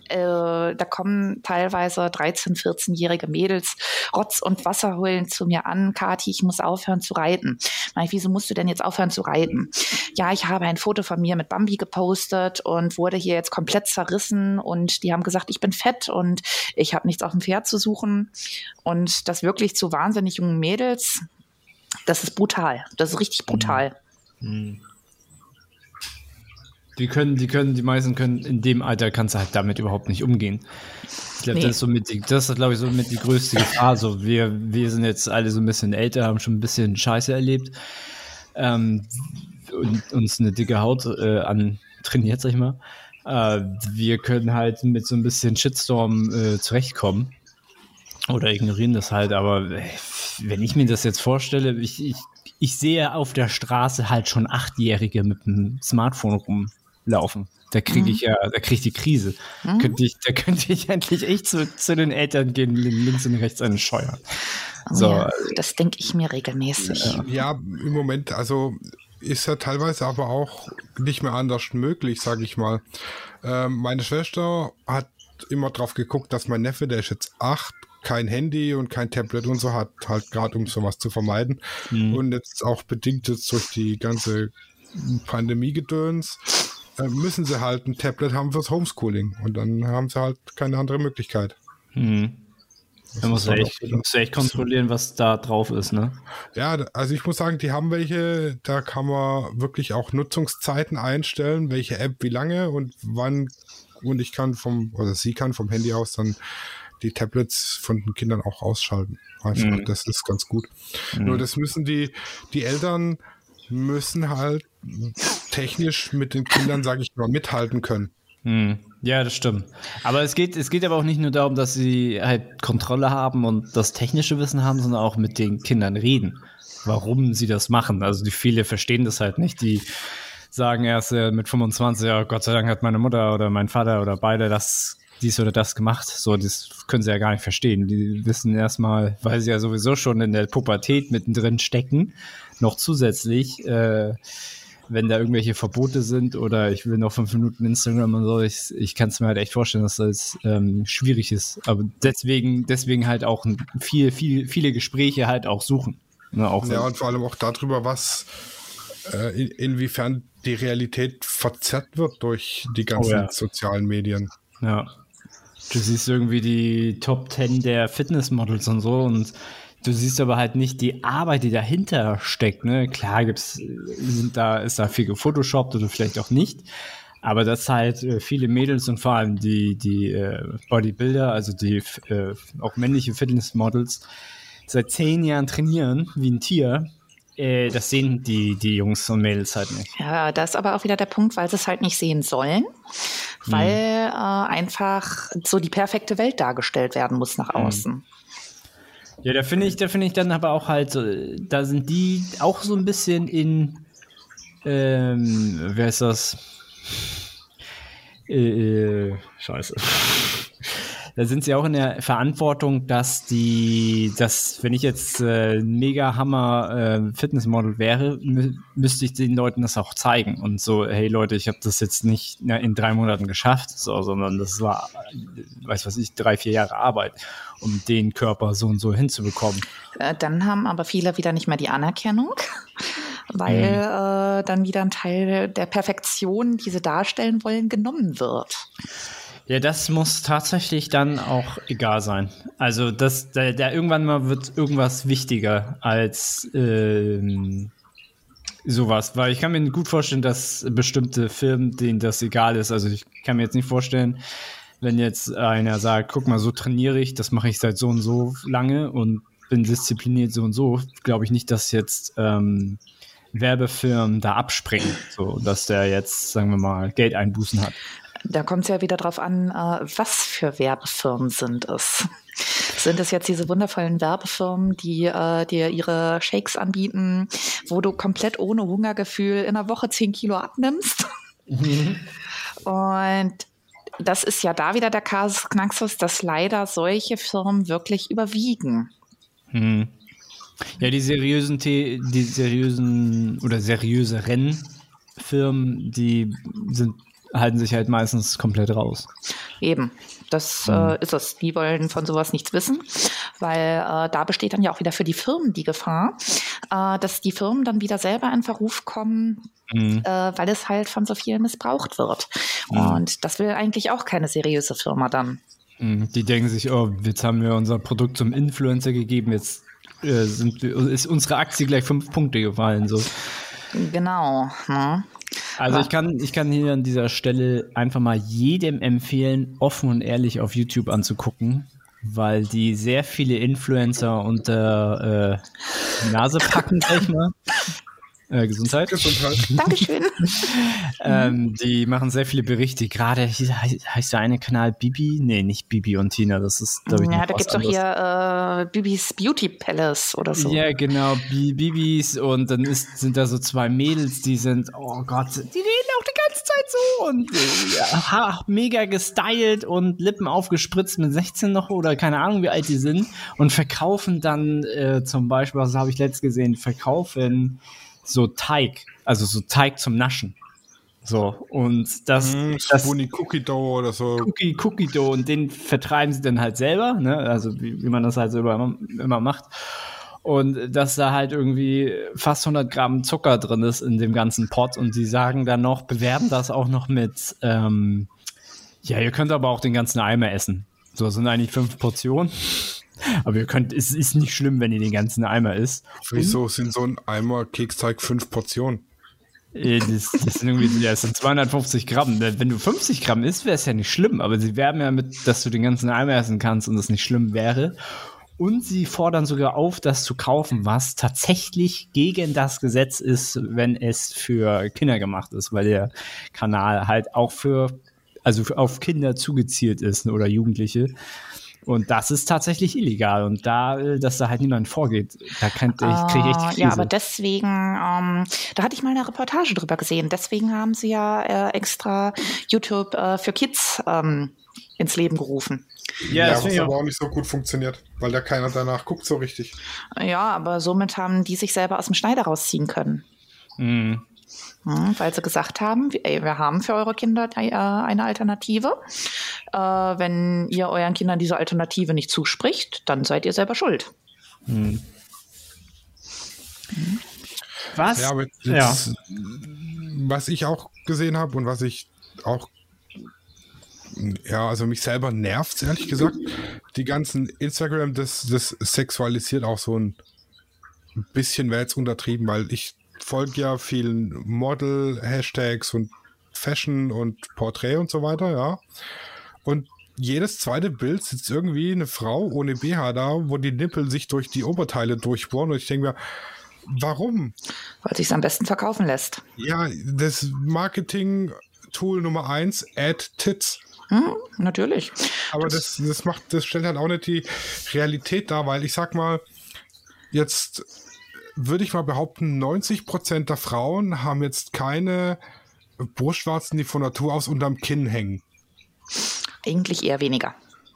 äh, da kommen teilweise 13-, 14-jährige Mädels Rotz und Wasser holen zu mir an. Kathi, ich muss aufhören zu reiten. Mach ich, wieso musst du denn jetzt aufhören zu reiten? Ja, ich habe ein Foto von mir mit Bambi gepostet und wurde hier jetzt komplett zerrissen und die haben gesagt, ich bin fett und ich habe nichts auf dem Pferd zu suchen. Und das wirklich zu wahnsinnig jungen Mädels, das ist brutal. Das ist richtig brutal. Die können, die können, die meisten können, in dem Alter kannst du halt damit überhaupt nicht umgehen. Ich glaube, Nee. das ist so mit die, das ist, glaube ich, so mit die größte Gefahr. So, wir, wir sind jetzt alle so ein bisschen älter, haben schon ein bisschen Scheiße erlebt. Ähm, und uns eine dicke Haut äh, antrainiert, sag ich mal. Äh, wir können halt mit so ein bisschen Shitstorm äh, zurechtkommen. Oder ignorieren das halt, aber äh, wenn ich mir das jetzt vorstelle, ich, ich, ich sehe auf der Straße halt schon Achtjährige mit einem Smartphone rumlaufen. Da kriege ich ja, da kriege ich die Krise. Könnte ich, da könnte ich [laughs] endlich echt zu, zu den Eltern gehen, links und rechts einen scheuern. So, Ja, das denke ich mir regelmäßig. Ja, im Moment, also ist ja teilweise aber auch nicht mehr anders möglich, sage ich mal. Ähm, meine Schwester hat immer drauf geguckt, dass mein Neffe, der ist jetzt acht, kein Handy und kein Tablet und so hat, halt gerade um sowas zu vermeiden. Und jetzt auch bedingt jetzt durch die ganze Pandemie-Gedöns müssen sie halt ein Tablet haben fürs Homeschooling und dann haben sie halt keine andere Möglichkeit. hm. Da musst du, ist echt, echt kontrollieren, was da drauf ist, ne? Ja, also ich muss sagen, die haben welche, da kann man wirklich auch Nutzungszeiten einstellen, welche App wie lange und wann. Und ich kann vom, oder sie kann vom Handy aus dann die Tablets von den Kindern auch ausschalten. Einfach, Mhm. das ist ganz gut. Nur das müssen die, die Eltern müssen halt technisch mit den Kindern, sage ich mal, mithalten können. Hm. Ja, das stimmt. Aber es geht, es geht aber auch nicht nur darum, dass sie halt Kontrolle haben und das technische Wissen haben, sondern auch mit den Kindern reden, warum sie das machen. Also die viele verstehen das halt nicht. Die sagen erst äh, mit 25, ja, Gott sei Dank hat meine Mutter oder mein Vater oder beide das dies oder das gemacht. So, das können sie ja gar nicht verstehen. Die wissen erstmal, weil sie ja sowieso schon in der Pubertät mittendrin stecken, noch zusätzlich, äh, wenn da irgendwelche Verbote sind oder ich will noch fünf Minuten Instagram und so, ich, ich kann es mir halt echt vorstellen, dass das ähm, schwierig ist. Aber deswegen, deswegen halt auch viel, viel, viele Gespräche halt auch suchen. Ne, auch ja, und vor allem auch darüber, was äh, in, inwiefern die Realität verzerrt wird durch die ganzen oh, ja. sozialen Medien. Ja. Du siehst irgendwie die Top 10 der Fitnessmodels und so und du siehst aber halt nicht die Arbeit, die dahinter steckt. Ne? Klar gibt's, sind da, ist da viel gefotoshoppt oder vielleicht auch nicht. Aber dass halt äh, viele Mädels und vor allem die, die äh, Bodybuilder, also die äh, auch männliche Fitnessmodels, seit zehn Jahren trainieren wie ein Tier, äh, das sehen die, die Jungs und Mädels halt nicht. Ja, das ist aber auch wieder der Punkt, weil sie es halt nicht sehen sollen weil mhm. äh, einfach so die perfekte Welt dargestellt werden muss nach mhm. außen. Ja, da finde ich, da finde ich dann aber auch halt, so, da sind die auch so ein bisschen in, ähm, wer ist das? Äh, äh scheiße da sind sie auch in der Verantwortung, dass die, dass wenn ich jetzt äh, mega Hammer äh, Fitnessmodel wäre, mü müsste ich den Leuten das auch zeigen und so, hey Leute, ich habe das jetzt nicht na, in drei Monaten geschafft, so, sondern das war, weiß was ich, drei, vier Jahre Arbeit, um den Körper so und so hinzubekommen. Äh, dann haben aber viele wieder nicht mehr die Anerkennung [laughs] weil mhm. äh, dann wieder ein Teil der Perfektion, die sie darstellen wollen, genommen wird. Ja, das muss tatsächlich dann auch egal sein. Also das, da, da irgendwann mal wird irgendwas wichtiger als ähm, sowas, weil ich kann mir gut vorstellen, dass bestimmte Firmen, denen das egal ist. Also ich kann mir jetzt nicht vorstellen, wenn jetzt einer sagt, guck mal, so trainiere ich, das mache ich seit so und so lange und bin diszipliniert so und so, glaube ich nicht, dass jetzt ähm, Werbefirmen da abspringen, so dass der jetzt, sagen wir mal, Geld einbußen hat. Da kommt es ja wieder darauf an, äh, was für Werbefirmen sind es. Sind es jetzt diese wundervollen Werbefirmen, die äh, dir ihre Shakes anbieten, wo du komplett ohne Hungergefühl in einer Woche 10 Kilo abnimmst? Mhm. Und das ist ja da wieder der Kasus Knaxus, dass leider solche Firmen wirklich überwiegen. Mhm. Ja, die seriösen, die seriösen oder seriöse Rennfirmen, die sind halten sich halt meistens komplett raus. Eben, das mhm. äh, ist es. Die wollen von sowas nichts wissen, weil äh, da besteht dann ja auch wieder für die Firmen die Gefahr, äh, dass die Firmen dann wieder selber in Verruf kommen, mhm. Äh, weil es halt von so vielen missbraucht wird. Mhm. Und das will eigentlich auch keine seriöse Firma dann. Mhm. Die denken sich, oh, jetzt haben wir unser Produkt zum Influencer gegeben, jetzt äh, sind, ist unsere Aktie gleich fünf Punkte gefallen. So. Genau. Ne? Also ich kann, ich kann hier an dieser Stelle einfach mal jedem empfehlen, offen und ehrlich auf YouTube anzugucken, weil die sehr viele Influencer unter äh, Nase packen, sag ich mal. [laughs] Äh, Gesundheit. Gesundheit. [laughs] Dankeschön. ähm, die machen sehr viele Berichte. Gerade heißt der eine Kanal Bibi? Nee, nicht Bibi und Tina. Das ist, glaube ich, Ja, da gibt es doch hier äh, Bibis Beauty Palace oder so. Ja, genau. Bibis und dann ist, sind da so zwei Mädels, die sind, oh Gott, die reden auch die ganze Zeit so und ja, mega gestylt und Lippen aufgespritzt mit 16 noch oder keine Ahnung, wie alt die sind und verkaufen dann äh, zum Beispiel, was habe ich letztes gesehen, verkaufen so Teig, also so Teig zum Naschen. So, und das. Mm, das Cookie Dough oder so. Cookie, Cookie Dough und den vertreiben sie dann halt selber, ne? Also, wie, wie man das halt so immer, immer macht. Und dass da halt irgendwie fast 100 Gramm Zucker drin ist in dem ganzen Pot und sie sagen dann noch, bewerben das auch noch mit, ähm, ja, ihr könnt aber auch den ganzen Eimer essen. So, sind eigentlich fünf Portionen. Aber ihr könnt, es ist nicht schlimm, wenn ihr den ganzen Eimer isst. Wieso sind so ein Eimer Keksteig fünf Portionen? Äh, das, das, sind irgendwie, ja, das sind 250 Gramm. Wenn du 50 Gramm isst, wäre es ja nicht schlimm. Aber sie werben ja mit, dass du den ganzen Eimer essen kannst und das nicht schlimm wäre. Und sie fordern sogar auf, das zu kaufen, was tatsächlich gegen das Gesetz ist, wenn es für Kinder gemacht ist, weil der Kanal halt auch für also auf Kinder zugezielt ist oder Jugendliche. Und das ist tatsächlich illegal. Und da, äh, dass da halt niemand vorgeht, da kann, ich, kriege ich Ah, Ja, aber deswegen, ähm, da hatte ich mal eine Reportage drüber gesehen. Deswegen haben sie ja äh, extra YouTube äh, für Kids ähm, ins Leben gerufen. Ja, Ja, das was aber auch. auch nicht so gut funktioniert, weil da keiner danach guckt so richtig. Ja, aber somit haben die sich selber aus dem Schneider rausziehen können. Mhm. Hm, weil sie gesagt haben, wir- haben für eure Kinder äh, eine Alternative. Äh, wenn ihr euren Kindern diese Alternative nicht zuspricht, dann seid ihr selber schuld. Was? Ja, jetzt, Ja. was ich auch gesehen habe und was ich auch, ja, also mich selber nervt, ehrlich gesagt, die ganzen Instagram, das, das sexualisiert auch so ein bisschen, wäre jetzt untertrieben, weil ich folge ja vielen Model-Hashtags und Fashion und Porträt und so weiter, ja. Und jedes zweite Bild sitzt irgendwie eine Frau ohne BH da, wo die Nippel sich durch die Oberteile durchbohren und ich denke mir, warum? Weil sich am besten verkaufen lässt. Ja, das Marketing-Tool Nummer eins, Add Tits. Hm, natürlich. Aber das, das macht, das stellt halt auch nicht die Realität dar, weil ich sag mal, jetzt würde ich mal behaupten, 90% der Frauen haben jetzt keine Brustwarzen, die von Natur aus unterm Kinn hängen, Eigentlich eher weniger.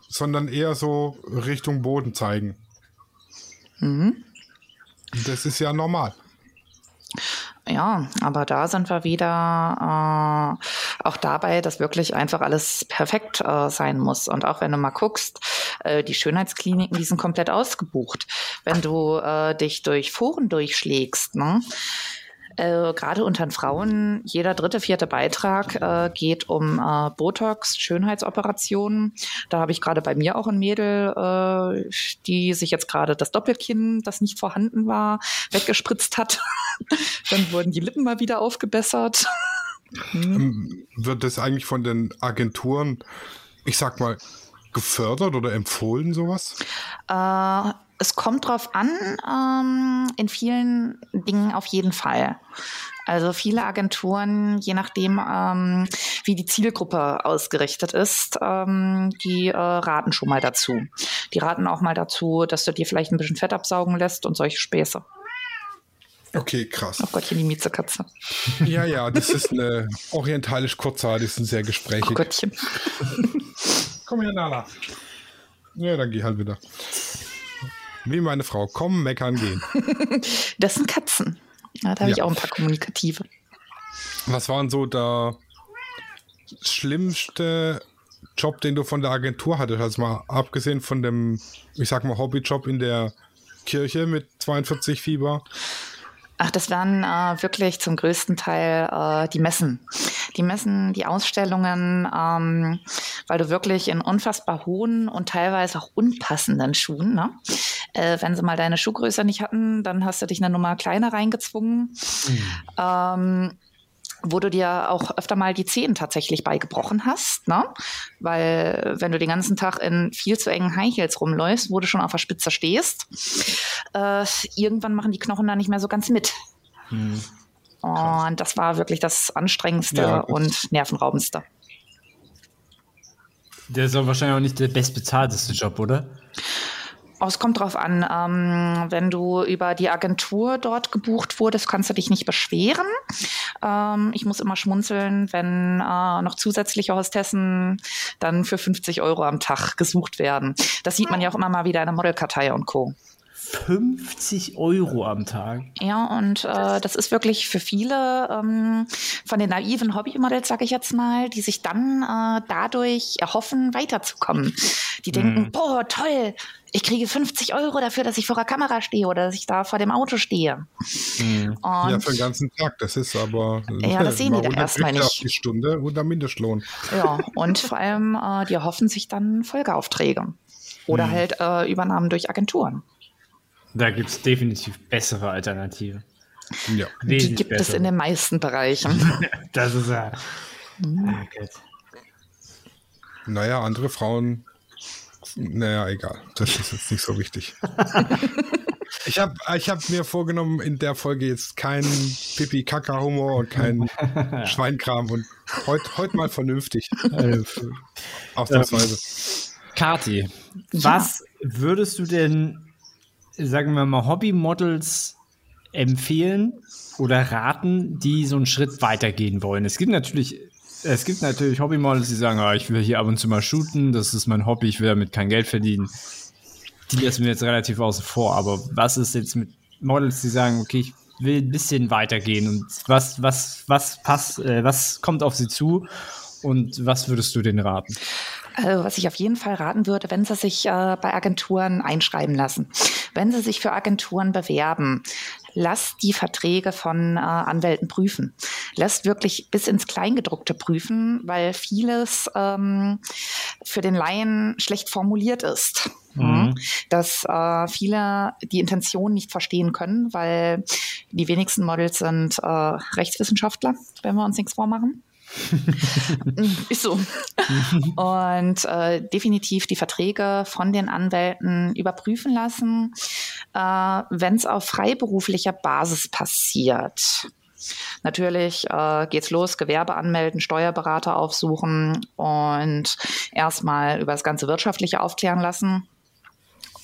sondern eher so Richtung Boden zeigen. Mhm. Das ist ja normal. Ja, aber da sind wir wieder äh, auch dabei, dass wirklich einfach alles perfekt äh, sein muss. Und auch wenn du mal guckst, äh, die Schönheitskliniken, die sind komplett ausgebucht. Wenn du äh, dich durch Foren durchschlägst, ne? Äh, Gerade unter den Frauen, jeder dritte, vierte Beitrag äh, geht um äh, Botox, Schönheitsoperationen. Da habe ich gerade bei mir auch ein Mädel, äh, die sich jetzt gerade das Doppelkinn, das nicht vorhanden war, weggespritzt hat. [laughs] Dann wurden die Lippen mal wieder aufgebessert. Ähm, Wird das eigentlich von den Agenturen, ich sag mal, gefördert oder empfohlen, sowas? Äh, es kommt drauf an, ähm, in vielen Dingen auf jeden Fall. Also viele Agenturen, je nachdem, ähm, wie die Zielgruppe ausgerichtet ist, ähm, die äh, raten schon mal dazu. Die raten auch mal dazu, dass du dir vielleicht ein bisschen Fett absaugen lässt und solche Späße. Okay, krass. Oh Gottchen, die Miezekatze. Ja, ja, das ist eine orientalisch kurzhaar, die sind sehr Oh gesprächig. Gottchen. [laughs] Komm her, Nala. Ja, dann geh halt wieder. Wie meine Frau, komm, meckern gehen. [laughs] Das sind Katzen. Ja, da habe ich Ja. auch ein paar kommunikative. Was war denn so der schlimmste Job, den du von der Agentur hattest? Also mal abgesehen von dem, ich sag mal, Hobbyjob in der Kirche mit 42 Fieber. Ach, das waren äh, wirklich zum größten Teil äh, die Messen. Die Messen, die Ausstellungen, ähm, weil du wirklich in unfassbar hohen und teilweise auch unpassenden Schuhen, ne? äh, wenn sie mal deine Schuhgröße nicht hatten, dann hast du dich eine Nummer kleiner reingezwungen. Ähm, wo du dir auch öfter mal die Zehen tatsächlich beigebrochen hast, ne? Weil wenn du den ganzen Tag in viel zu engen High Heels rumläufst, wo du schon auf der Spitze stehst, äh, irgendwann machen die Knochen da nicht mehr so ganz mit. Und das war wirklich das anstrengendste Ja, und nervenraubendste. Der ist aber wahrscheinlich auch nicht der bestbezahlteste Job, oder? Oh, es kommt drauf an, ähm, wenn du über die Agentur dort gebucht wurdest, kannst du dich nicht beschweren. Ähm, ich muss immer schmunzeln, wenn äh, noch zusätzliche Hostessen dann für 50 Euro am Tag gesucht werden. Das sieht man ja auch immer mal wieder in der Modelkartei und Co. 50 Euro am Tag. Ja, und äh, das ist wirklich für viele ähm, von den naiven Hobbymodels, sage ich jetzt mal, die sich dann äh, dadurch erhoffen, weiterzukommen. Die denken, boah, toll, ich kriege 50 Euro dafür, dass ich vor der Kamera stehe oder dass ich da vor dem Auto stehe. Und ja, für den ganzen Tag. Das ist aber. Ja, das sehen die mal da erstmal nicht. Die Stunde unter Mindestlohn. Ja, und vor allem, äh, die erhoffen sich dann Folgeaufträge. Oder halt äh, Übernahmen durch Agenturen. Da gibt es definitiv bessere Alternativen. Ja. Die gibt es bessere. in den meisten Bereichen. [laughs] Das ist ja. Mhm. Gott. Naja, andere Frauen. Naja, egal. Das ist jetzt nicht so wichtig. [laughs] Ich habe ich hab mir vorgenommen, in der Folge jetzt keinen Pipi-Kaka-Humor und keinen [laughs] Schweinkram und heute heut mal vernünftig. Ausnahmsweise. Kati, was würdest du denn, sagen wir mal, Hobbymodels empfehlen oder raten, die so einen Schritt weitergehen wollen? Es gibt natürlich es gibt natürlich Hobbymodels, die sagen, ah, ich will hier ab und zu mal shooten, das ist mein Hobby, ich will damit kein Geld verdienen. Die lassen wir jetzt relativ außen vor, aber was ist jetzt mit Models, die sagen, okay, ich will ein bisschen weitergehen und was, was, was passt, äh, was kommt auf sie zu und was würdest du denen raten? Also, was ich auf jeden Fall raten würde, wenn Sie sich äh, bei Agenturen einschreiben lassen, wenn Sie sich für Agenturen bewerben, lasst die Verträge von äh, Anwälten prüfen. Lasst wirklich bis ins Kleingedruckte prüfen, weil vieles ähm, für den Laien schlecht formuliert ist. Mhm. Dass äh, viele die Intention nicht verstehen können, weil die wenigsten Models sind äh, Rechtswissenschaftler, wenn wir uns nichts vormachen. [laughs] ist so. Und äh, definitiv die Verträge von den Anwälten überprüfen lassen, äh, wenn es auf freiberuflicher Basis passiert. Natürlich äh, geht's los, Gewerbe anmelden, Steuerberater aufsuchen und erstmal über das ganze Wirtschaftliche aufklären lassen.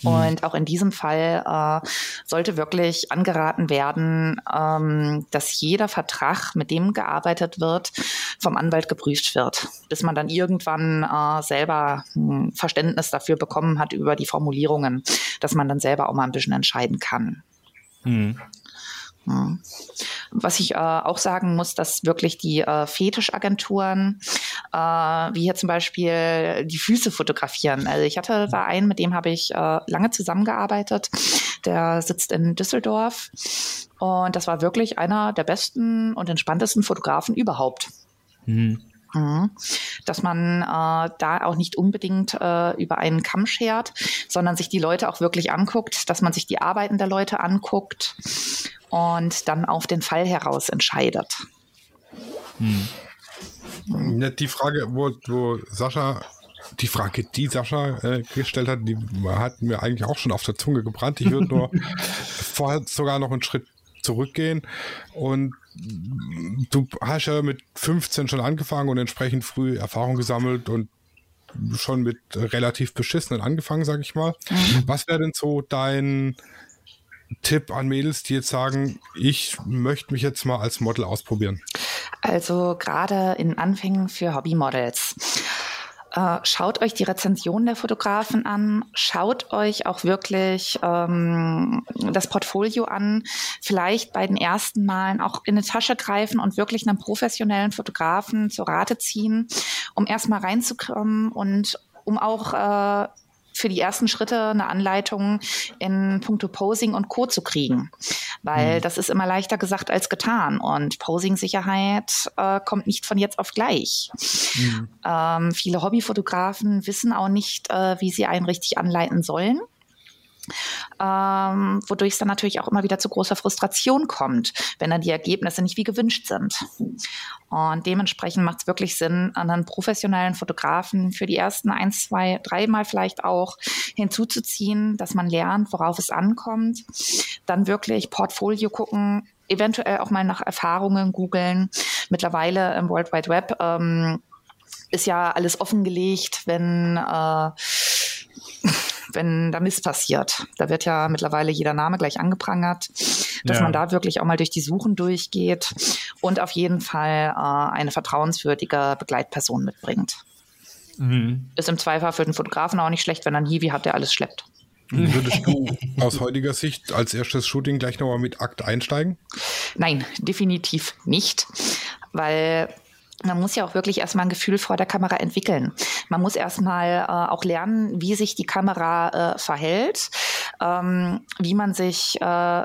Mhm. Und auch in diesem Fall äh, sollte wirklich angeraten werden, ähm, dass jeder Vertrag, mit dem gearbeitet wird, vom Anwalt geprüft wird, bis man dann irgendwann äh, selber ein Verständnis dafür bekommen hat über die Formulierungen, dass man dann selber auch mal ein bisschen entscheiden kann. Mhm. Was ich äh, auch sagen muss, dass wirklich die äh, Fetischagenturen, äh, wie hier zum Beispiel die Füße fotografieren. Also ich hatte da einen, mit dem habe ich äh, lange zusammengearbeitet. Der sitzt in Düsseldorf und das war wirklich einer der besten und entspanntesten Fotografen überhaupt. Mhm. Mhm. Dass man äh, da auch nicht unbedingt äh, über einen Kamm schert, sondern sich die Leute auch wirklich anguckt, dass man sich die Arbeiten der Leute anguckt und dann auf den Fall heraus entscheidet. Hm. Die Frage, wo, wo Sascha, die Frage, die Sascha äh, gestellt hat, die hat mir eigentlich auch schon auf der Zunge gebrannt. Ich würde nur [laughs] vorher sogar noch einen Schritt zurückgehen und du hast ja mit 15 schon angefangen und entsprechend früh Erfahrung gesammelt und schon mit relativ beschissenen angefangen, sag ich mal. Mhm. Was wäre denn so dein Tipp an Mädels, die jetzt sagen, ich möchte mich jetzt mal als Model ausprobieren? Also gerade in Anfängen für Hobbymodels. Äh, schaut euch die Rezension der Fotografen an, schaut euch auch wirklich ähm, das Portfolio an, vielleicht bei den ersten Malen auch in eine Tasche greifen und wirklich einen professionellen Fotografen zur Rate ziehen, um erstmal reinzukommen und um auch äh, für die ersten Schritte eine Anleitung in puncto Posing und Co. zu kriegen. Weil mhm. das ist immer leichter gesagt als getan. Und Posing-Sicherheit äh, kommt nicht von jetzt auf gleich. Mhm. Ähm, viele Hobbyfotografen wissen auch nicht, äh, wie sie einen richtig anleiten sollen ähm, wodurch es dann natürlich auch immer wieder zu großer Frustration kommt, wenn dann die Ergebnisse nicht wie gewünscht sind. Und dementsprechend macht es wirklich Sinn, einen professionellen Fotografen für die ersten ein, zwei, dreimal vielleicht auch hinzuzuziehen, dass man lernt, worauf es ankommt. Dann wirklich Portfolio gucken, eventuell auch mal nach Erfahrungen googeln. Mittlerweile im World Wide Web ähm, ist ja alles offengelegt, wenn äh, wenn da Mist passiert. Da wird ja mittlerweile jeder Name gleich angeprangert, dass ja. man da wirklich auch mal durch die Suchen durchgeht und auf jeden Fall äh, eine vertrauenswürdige Begleitperson mitbringt. Mhm. Ist im Zweifel für den Fotografen auch nicht schlecht, wenn er ein Hiwi hat, der alles schleppt. Würdest du aus heutiger Sicht als erstes Shooting gleich nochmal mit Akt einsteigen? Nein, definitiv nicht, weil man muss ja auch wirklich erstmal ein Gefühl vor der Kamera entwickeln. Man muss erstmal äh, auch lernen, wie sich die Kamera äh, verhält, ähm, wie man sich, äh,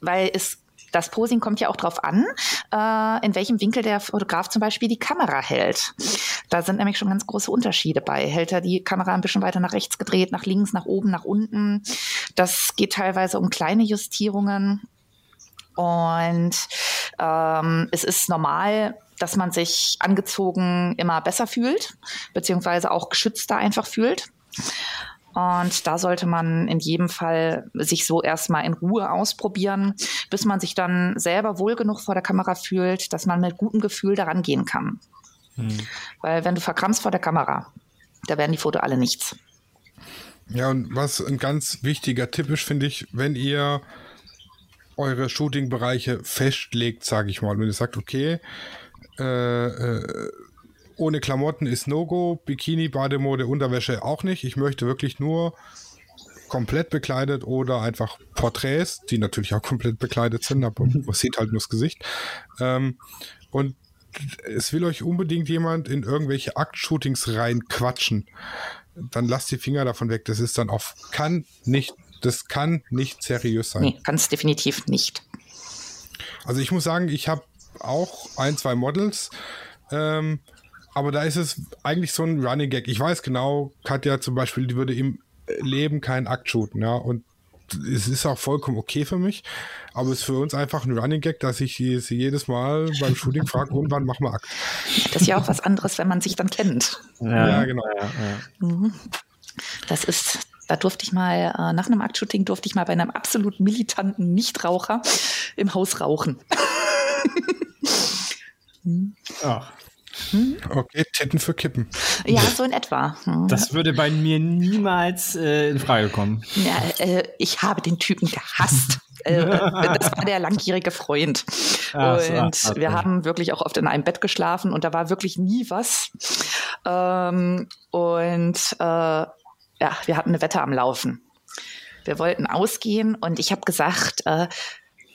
weil es das Posing kommt ja auch darauf an, äh, in welchem Winkel der Fotograf zum Beispiel die Kamera hält. Da sind nämlich schon ganz große Unterschiede bei. Hält er die Kamera ein bisschen weiter nach rechts gedreht, nach links, nach oben, nach unten? Das geht teilweise um kleine Justierungen. Und ähm, es ist normal, dass man sich angezogen immer besser fühlt, beziehungsweise auch geschützter einfach fühlt. Und da sollte man in jedem Fall sich so erstmal in Ruhe ausprobieren, bis man sich dann selber wohl genug vor der Kamera fühlt, dass man mit gutem Gefühl daran gehen kann. Mhm. Weil wenn du verkrampfst vor der Kamera, da werden die Fotos alle nichts. Ja, und was ein ganz wichtiger Tipp ist, finde ich, wenn ihr eure Shooting-Bereiche festlegt, sage ich mal, wenn ihr sagt, okay, äh, äh, ohne Klamotten ist No-Go, Bikini, Bademode, Unterwäsche auch nicht. Ich möchte wirklich nur komplett bekleidet oder einfach Porträts, die natürlich auch komplett bekleidet sind, aber man sieht halt nur das Gesicht. Ähm, und es will euch unbedingt jemand in irgendwelche Aktshootings reinquatschen. Dann lasst die Finger davon weg. Das ist dann auf, kann nicht, das kann nicht seriös sein. Nee, kann es definitiv nicht. Also ich muss sagen, ich habe auch ein, zwei Models, ähm, aber da ist es eigentlich so ein Running Gag. Ich weiß genau, Katja zum Beispiel, die würde im Leben keinen Akt shooten, ja, und es ist auch vollkommen okay für mich, aber es ist für uns einfach ein Running Gag, dass ich sie, jedes Mal beim Shooting [laughs] frage, und wann machen wir Akt? Das ist ja auch was anderes, wenn man sich dann kennt. Ja, ja genau. Ja, ja. Mhm. Das ist, da durfte ich mal, äh, nach einem Aktshooting durfte ich mal bei einem absolut militanten Nichtraucher im Haus rauchen. [laughs] Ach. Hm? Okay, Titten für Kippen. Ja, so in etwa. Hm. Das würde bei mir niemals äh, in Frage kommen. Ja, äh, ich habe den Typen gehasst. Äh, das war der langjährige Freund. Ach, und ach, wir haben wirklich auch oft in einem Bett geschlafen und da war wirklich nie was. Ähm, und äh, ja, wir hatten eine Wette am Laufen. Wir wollten ausgehen und ich habe gesagt, äh,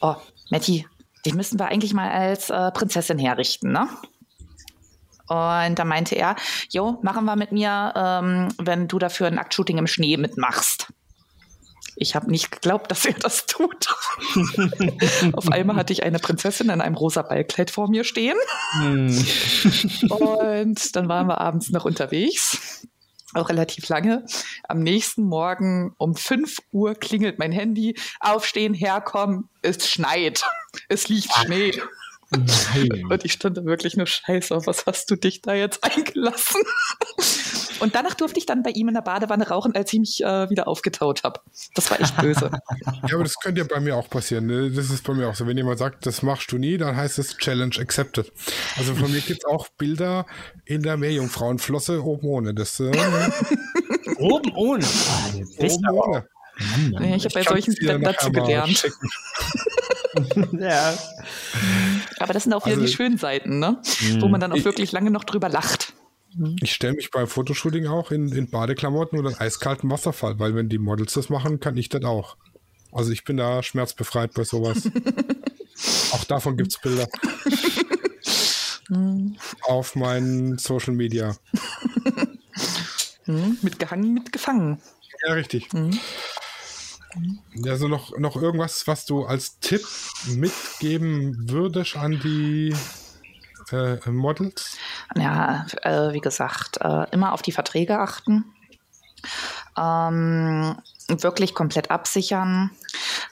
oh, Matti, die müssen wir eigentlich mal als äh, Prinzessin herrichten, ne? Und da meinte er, jo, machen wir mit mir, ähm, wenn du dafür ein Aktshooting im Schnee mitmachst. Ich habe nicht geglaubt, dass er das tut. [laughs] Auf einmal hatte ich eine Prinzessin in einem rosa Ballkleid vor mir stehen. Hm. Und dann waren wir abends noch unterwegs. Auch relativ lange. Am nächsten Morgen um 5 Uhr klingelt mein Handy. Aufstehen, herkommen, es schneit. Es liegt Schnee. Nein. Und ich stand da wirklich nur Scheiße, was hast du dich da jetzt eingelassen? Und danach durfte ich dann bei ihm in der Badewanne rauchen, als ich mich äh, wieder aufgetaut habe. Das war echt böse. [laughs] Ja, aber das könnte ja bei mir auch passieren. Ne? Das ist bei mir auch so. Wenn jemand sagt, das machst du nie, dann heißt es Challenge accepted. Also von mir gibt es auch Bilder in der Meerjungfrauenflosse oben ohne. Das, äh, [laughs] oben ohne? Ah, oben ohne. Mann, ja, ich habe bei solchen dazu gelernt. [laughs] [laughs] ja. Aber das sind auch wieder also, die schönen Seiten, ne? Wo man dann auch ich, wirklich lange noch drüber lacht. Ich stelle mich beim Fotoshooting auch in, in Badeklamotten oder eiskalten Wasserfall, weil wenn die Models das machen, kann ich das auch. Also ich bin da schmerzbefreit bei sowas. [laughs] auch davon gibt es Bilder. Auf meinen Social Media. mitgehangen, mitgefangen. Ja, richtig. Mhm. Also noch, noch irgendwas, was du als Tipp mitgeben würdest an die äh, Models? Ja, äh, wie gesagt, äh, immer auf die Verträge achten. Ähm, wirklich komplett absichern.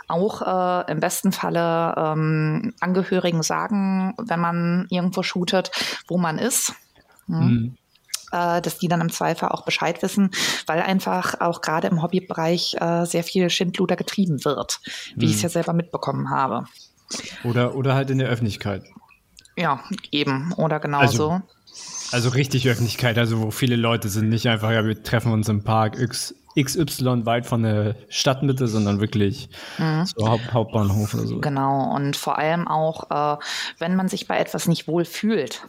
Auch äh, im besten Falle ähm, Angehörigen sagen, wenn man irgendwo shootet, wo man ist. Hm. Mhm äh, dass die dann im Zweifel auch Bescheid wissen, weil einfach auch gerade im Hobbybereich äh, sehr viel Schindluder getrieben wird, wie hm. ich es ja selber mitbekommen habe. Oder, oder halt in der Öffentlichkeit. Ja, eben. Oder genauso. Also, also richtig Öffentlichkeit, also wo viele Leute sind, nicht einfach, ja, wir treffen uns im Park X, XY weit von der Stadtmitte, sondern wirklich mhm. so Haupt, Hauptbahnhof oder so. Genau, und vor allem auch, äh, wenn man sich bei etwas nicht wohl fühlt,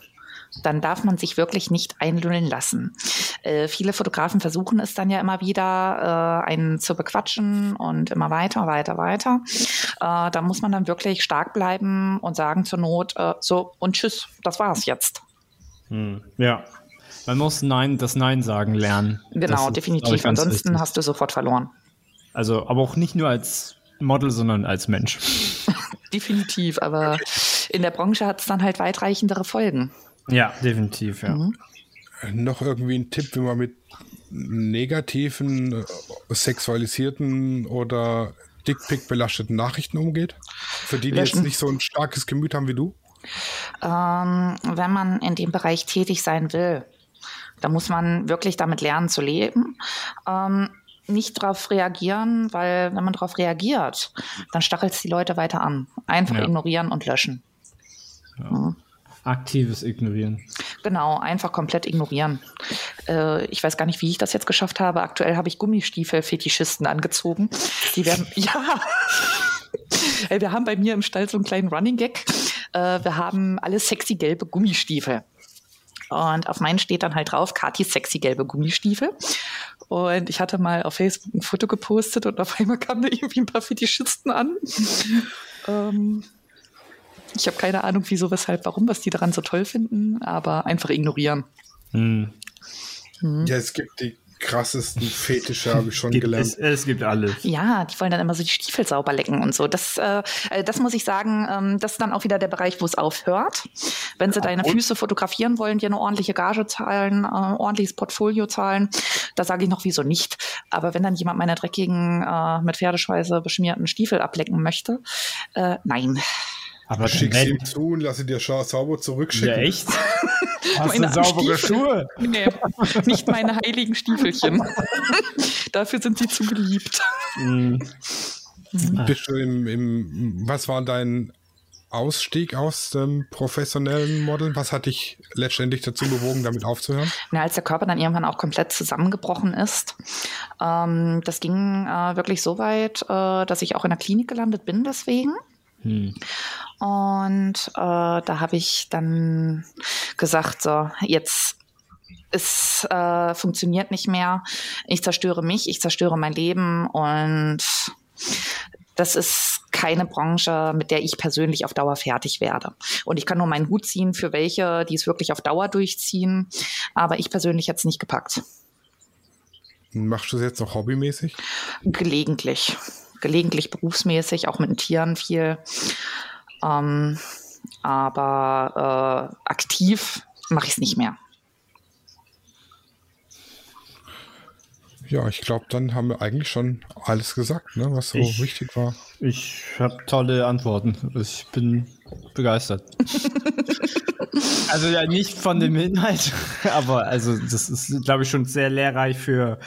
dann darf man sich wirklich nicht einlullen lassen. Äh, viele Fotografen versuchen es dann ja immer wieder, äh, einen zu bequatschen und immer weiter, weiter, weiter. Äh, da muss man dann wirklich stark bleiben und sagen zur Not, äh, so und tschüss, das war's jetzt. Hm. Ja. Man muss Nein, das Nein sagen lernen. Genau, das definitiv. Ansonsten wichtig. hast du sofort verloren. Also, aber auch nicht nur als Model, sondern als Mensch. [laughs] definitiv, aber in der Branche hat es dann halt weitreichendere Folgen. Ja, definitiv, ja. Mhm. Noch irgendwie ein Tipp, wie man mit negativen, äh, sexualisierten oder Dickpick belasteten Nachrichten umgeht? Für die, die Löschen. jetzt nicht so ein starkes Gemüt haben wie du? Ähm, wenn man in dem Bereich tätig sein will, da muss man wirklich damit lernen zu leben. Ähm, nicht darauf reagieren, weil wenn man darauf reagiert, dann stachelt es die Leute weiter an. Einfach Ja. ignorieren und löschen. Aktives Ignorieren. Genau, einfach komplett ignorieren. Äh, ich weiß gar nicht, wie ich das jetzt geschafft habe. Aktuell habe ich Gummistiefel-Fetischisten angezogen. Die werden, [laughs] ja. Ey, Wir haben bei mir im Stall so einen kleinen Running Gag. Äh, wir haben alle sexy gelbe Gummistiefel. Und auf meinen steht dann halt drauf, Katis sexy gelbe Gummistiefel. Und ich hatte mal auf Facebook ein Foto gepostet und auf einmal kamen da irgendwie ein paar Fetischisten an. ähm, ich habe keine Ahnung, wieso, weshalb, warum, was die daran so toll finden, aber einfach ignorieren. Hm. Ja, es gibt die krassesten Fetische, habe ich schon Gibt, gelernt. es, es gibt alles. Ja, die wollen dann immer so die Stiefel sauber lecken und so. Das, äh, äh, das muss ich sagen, ähm, das ist dann auch wieder der Bereich, wo es aufhört. Wenn sie deine Füße fotografieren wollen, dir eine ordentliche Gage zahlen, äh, ordentliches Portfolio zahlen, da sage ich noch wieso nicht. Aber wenn dann jemand meine dreckigen, äh, mit Pferdeschweiße beschmierten Stiefel ablecken möchte, äh, nein. Aber Schick dann- sie ihm zu und lass sie dir sauber zurückschicken. ja, echt? [laughs] Hast Meine du saubere Stiefel. Schuhe? Nee, nicht meine heiligen Stiefelchen. [laughs] Dafür sind sie zu geliebt. Hm. Bist du im, im, was war dein Ausstieg aus dem professionellen Modeln? Was hat dich letztendlich dazu bewogen, damit aufzuhören? Na, als der Körper dann irgendwann auch komplett zusammengebrochen ist. Ähm, das ging äh, wirklich so weit, äh, dass ich auch in der Klinik gelandet bin deswegen. Hm. Und äh, da habe ich dann gesagt, so, jetzt es äh, funktioniert nicht mehr. Ich zerstöre mich, ich zerstöre mein Leben und das ist keine Branche, mit der ich persönlich auf Dauer fertig werde. Und ich kann nur meinen Hut ziehen für welche, die es wirklich auf Dauer durchziehen. Aber ich persönlich hätte es nicht gepackt. Machst du es jetzt noch hobbymäßig? Gelegentlich. Gelegentlich berufsmäßig, auch mit den Tieren viel. Ähm, aber äh, aktiv mache ich es nicht mehr. Ja, ich glaube, dann haben wir eigentlich schon alles gesagt, ne, was so Ich- wichtig war. Ich habe tolle Antworten. Ich bin begeistert. [laughs] also ja, nicht von dem Inhalt, [laughs] aber also das ist, glaube ich, schon sehr lehrreich für,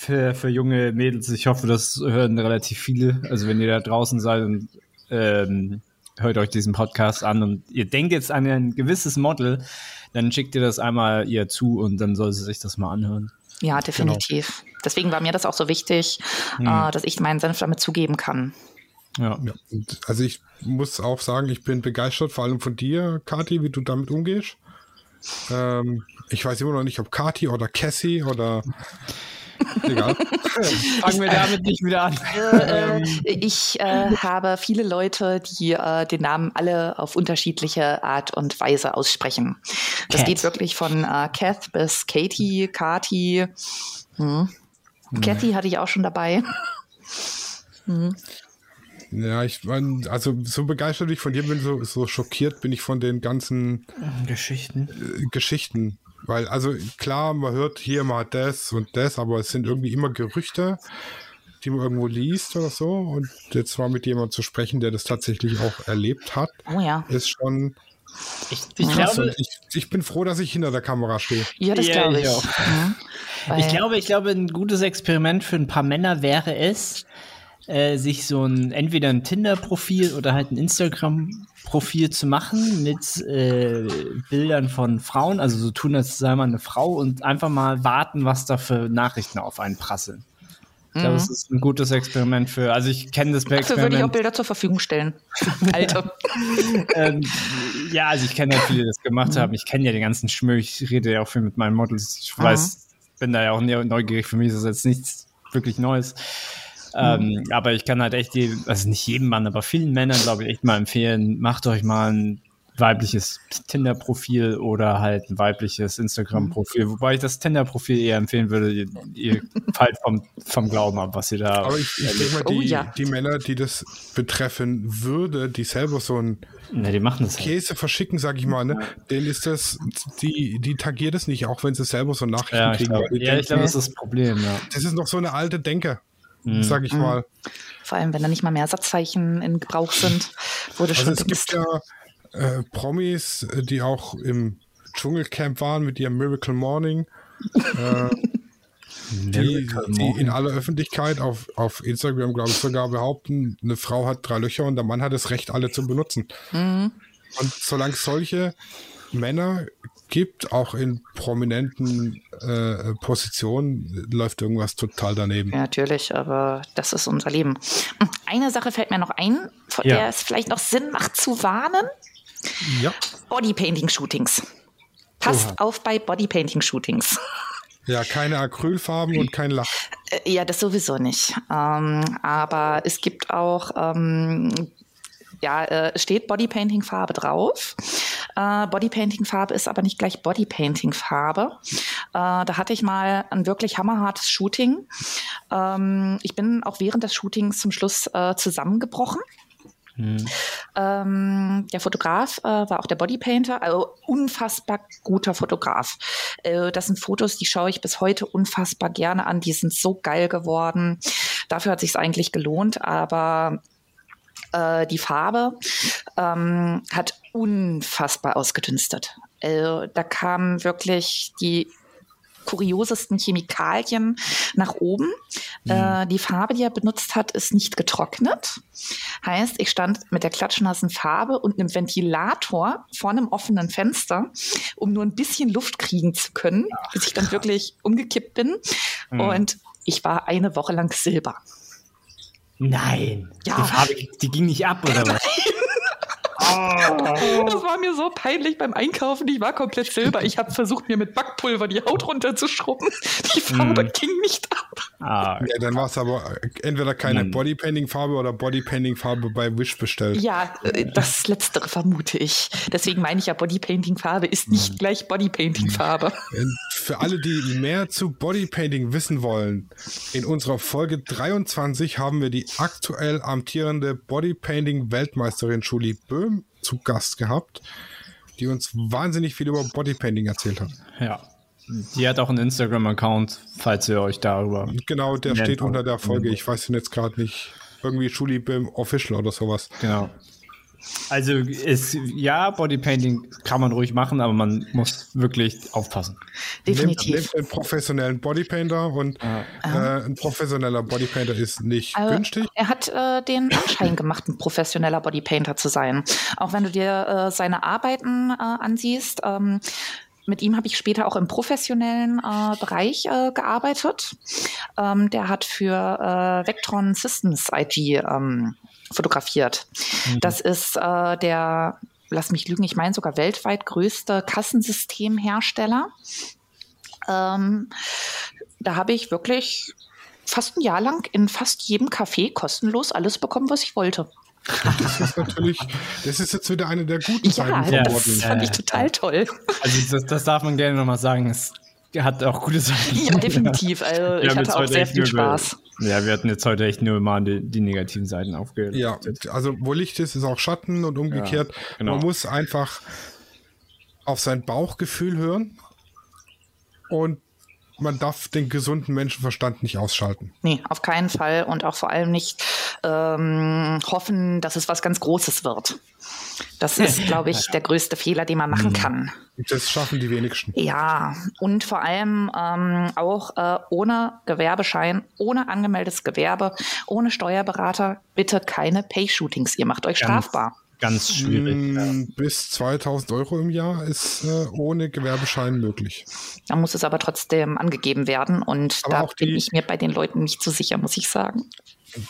für, für junge Mädels. Ich hoffe, das hören relativ viele. Also wenn ihr da draußen seid und ähm, hört euch diesen Podcast an und ihr denkt jetzt an ein gewisses Model, dann schickt ihr das einmal ihr zu und dann soll sie sich das mal anhören. Ja, definitiv. Deswegen war mir das auch so wichtig, äh, dass ich meinen Senf damit zugeben kann. Ja. Ja, und also ich muss auch sagen, ich bin begeistert, vor allem von dir, Kati, wie du damit umgehst. Ähm, ich weiß immer noch nicht, ob Kati oder Cassie oder egal. Fangen wir damit nicht wieder an. Äh, ich äh, habe viele Leute, die äh, den Namen alle auf unterschiedliche Art und Weise aussprechen. Das Cat. geht wirklich von äh, Kath bis Katie, Kati. Hm. Kathy hatte ich auch schon dabei. Ja, ich mein, also so begeistert ich von dir bin, so, so schockiert bin ich von den ganzen Geschichten. äh, Geschichten. Weil, also klar, man hört hier mal das und das, aber es sind irgendwie immer Gerüchte, die man irgendwo liest oder so. Und jetzt mal mit jemandem zu sprechen, der das tatsächlich auch erlebt hat, Oh ja. ist schon Ich, ich glaube, ich, ich bin froh, dass ich hinter der Kamera stehe. Ja, das Ja, glaube ich ich. auch. Mhm. Ich glaube, ich glaube, ein gutes Experiment für ein paar Männer wäre es, äh, sich so ein entweder ein Tinder-Profil oder halt ein Instagram-Profil zu machen mit äh, Bildern von Frauen, also so tun, als sei man eine Frau und einfach mal warten, was da für Nachrichten auf einen prasseln. Ich glaube, es ist ein gutes Experiment für, also ich kenne das Dafür würde ich auch Experiment. Bilder zur Verfügung stellen. [laughs] Alte. ähm, ja, also ich kenne ja viele, die das gemacht haben. Ich kenne ja den ganzen Schmö. Ich rede ja auch viel mit meinen Models. Ich weiß, bin da ja auch neu- neugierig. Für mich ist das jetzt nichts wirklich Neues. Ähm, aber ich kann halt echt, die, also nicht jedem Mann, aber vielen Männern, glaube ich, echt mal empfehlen, macht euch mal ein weibliches Tinder-Profil oder halt ein weibliches Instagram-Profil. Wobei ich das Tinder-Profil eher empfehlen würde. Ihr, ihr [laughs] fallt vom, vom Glauben ab, was ihr da. Aber ich, ich denke mal, Oh die, ja. die Männer, die das betreffen würde, die selber so ein Ne, die machen das halt. Käse verschicken, sag ich mal, ne? Denen ist das, die, die tagiert es nicht, auch wenn sie selber so Nachrichten Ja, ich kriegen. ja, ich glaube, das ist das Problem, ja. das ist noch so eine alte Denke, Mhm. sag ich mal. Vor allem, wenn da nicht mal mehr Satzzeichen in Gebrauch sind, wurde Also schon es gibt ja äh, Promis, äh, die auch im Dschungelcamp waren mit ihrem Miracle Morning. äh, [laughs] die, die in aller Öffentlichkeit auf, auf Instagram, glaube ich, sogar behaupten, eine Frau hat drei Löcher und der Mann hat das Recht, alle zu benutzen. Mhm. Und solange solche Männer gibt, auch in prominenten äh, Positionen, läuft irgendwas total daneben. Ja, natürlich, aber das ist unser Leben. Eine Sache fällt mir noch ein, von Ja. der es vielleicht noch Sinn macht zu warnen. Ja. Bodypainting-Shootings. Passt Oha. auf bei Bodypainting-Shootings. Ja, keine Acrylfarben und kein Lack. Äh, Ja, das sowieso nicht. Ähm, aber es gibt auch, ähm, ja, äh, steht Bodypainting-Farbe drauf. Äh, Bodypainting-Farbe ist aber nicht gleich Bodypainting-Farbe. Äh, da hatte ich mal ein wirklich hammerhartes Shooting. Ähm, ich bin auch während des Shootings zum Schluss äh, zusammengebrochen. Ähm, der Fotograf äh, war auch der Bodypainter, also unfassbar guter Fotograf. Äh, das sind Fotos, die schaue ich bis heute unfassbar gerne an. Die sind so geil geworden. Dafür hat sich eigentlich gelohnt, aber äh, die Farbe ähm, hat unfassbar ausgedünstet. Äh, da kamen wirklich die kuriosesten Chemikalien nach oben. Äh, die Farbe, die er benutzt hat, ist nicht getrocknet. Heißt, ich stand mit der klatschnassen Farbe und einem Ventilator vor einem offenen Fenster, um nur ein bisschen Luft kriegen zu können, bis ich dann wirklich umgekippt bin. Und ich war eine Woche lang Silber. Nein. Ja. Die Farbe, die ging nicht ab, oder [laughs] was? Das war mir so peinlich beim Einkaufen. Ich war komplett silber. Ich habe versucht, mir mit Backpulver die Haut runterzuschrubben. Die Farbe Mm. ging nicht ab. Ah, Ja, dann war es aber entweder keine Mann. Bodypainting-Farbe oder Bodypainting-Farbe bei Wish bestellt. Ja, äh, das Letztere vermute ich. Deswegen meine ich ja, Bodypainting-Farbe ist nicht gleich Bodypainting-Farbe. Äh, Für alle, die mehr zu Bodypainting wissen wollen, in unserer Folge 23 haben wir die aktuell amtierende Bodypainting-Weltmeisterin Julie Böhm zu Gast gehabt, die uns wahnsinnig viel über Bodypainting erzählt hat. ja. Die hat auch einen Instagram-Account, falls ihr euch darüber. Genau, der steht unter der Folge. Ich weiß den jetzt gerade nicht. Irgendwie Böhm Official oder sowas. Genau. Also ist ja, Bodypainting kann man ruhig machen, aber man muss wirklich aufpassen. Definitiv. Nehmt, nehmt einen professionellen Bodypainter und äh, ein professioneller Bodypainter ist nicht Also, günstig. Er hat äh, den Anschein gemacht, ein professioneller Bodypainter zu sein. Auch wenn du dir äh, seine Arbeiten äh, ansiehst. Ähm, mit ihm habe ich später auch im professionellen äh, Bereich äh, gearbeitet. Ähm, der hat für äh, Vectron Systems IG ähm, fotografiert. Das ist äh, der, lass mich lügen, ich meine sogar weltweit größte Kassensystemhersteller. Ähm, da habe ich wirklich fast ein Jahr lang in fast jedem Café kostenlos alles bekommen, was ich wollte. [laughs] Das ist natürlich, das ist jetzt wieder eine der guten Ja, Seiten von Ja, das fand ich total toll. Also das, das darf man gerne nochmal sagen. Es hat auch gute Seiten. [laughs] Ja, definitiv. [laughs] Also Wir ich hatte auch sehr viel über- Spaß. Ja, wir hatten jetzt heute echt nur mal die, die negativen Seiten aufgehört. Ja, also wo Licht ist, ist auch Schatten und umgekehrt. Ja, genau. Man muss einfach auf sein Bauchgefühl hören und man darf den gesunden Menschenverstand nicht ausschalten. Nee, auf keinen Fall und auch vor allem nicht ähm, hoffen, dass es was ganz Großes wird. Das ist, [laughs] glaube ich, der größte Fehler, den man Mhm. machen kann. Das schaffen die wenigsten. Ja, und vor allem ähm, auch äh, ohne Gewerbeschein, ohne angemeldetes Gewerbe, ohne Steuerberater, bitte keine Pay-Shootings. Ihr macht euch Ganz- strafbar. Ganz schwierig. Bis 2000 Euro im Jahr ist äh, ohne Gewerbeschein möglich. Da muss es aber trotzdem angegeben werden und Aber da auch die- bin ich mir bei den Leuten nicht so sicher, muss ich sagen.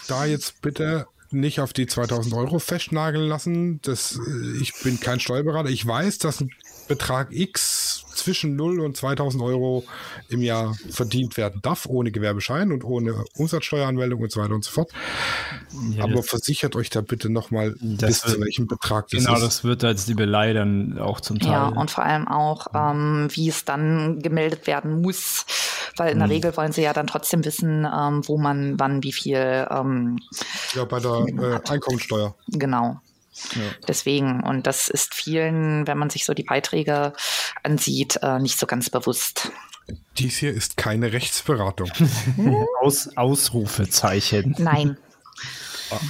Da jetzt bitte nicht auf die 2000 Euro festnageln lassen. Das, äh, ich bin kein Steuerberater. Ich weiß, dass ein Betrag X zwischen 0 und 2000 Euro im Jahr verdient werden darf, ohne Gewerbeschein und ohne Umsatzsteueranmeldung und so weiter und so fort. Ja, Aber versichert euch da bitte nochmal, bis zu wird- welchem Betrag das genau, ist. das wird als Liebelei dann auch zum Teil. Ja, und vor allem auch, ähm, wie es dann gemeldet werden muss. Weil in der Regel wollen sie ja dann trotzdem wissen, ähm, wo man wann wie viel ähm, ja, bei der äh, Einkommensteuer. genau. Ja. Deswegen, und das ist vielen, wenn man sich so die Beiträge ansieht, äh, nicht so ganz bewusst. Dies hier ist keine Rechtsberatung. [laughs] Aus, Ausrufezeichen. Nein,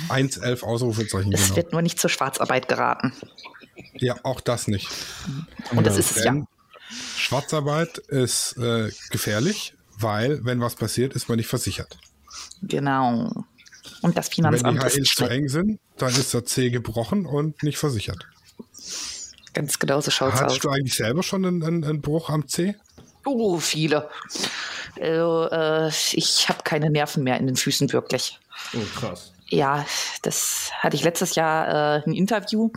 1,11 Ausrufezeichen. es Genau. wird nur nicht zur Schwarzarbeit geraten. Ja, auch das nicht. Und das ist es ja. Schwarzarbeit ist äh, gefährlich, weil, wenn was passiert, ist man nicht versichert. Genau. Und das Wenn Finanzamt die HLs ist zu eng sind, dann ist der C gebrochen und nicht versichert. Ganz genau so schaut's aus. Hattest du eigentlich selber schon einen, einen, einen Bruch am C? Oh, viele. Also, äh, ich habe keine Nerven mehr in den Füßen, wirklich. Oh, krass. Ja, das hatte ich letztes Jahr äh, ein Interview.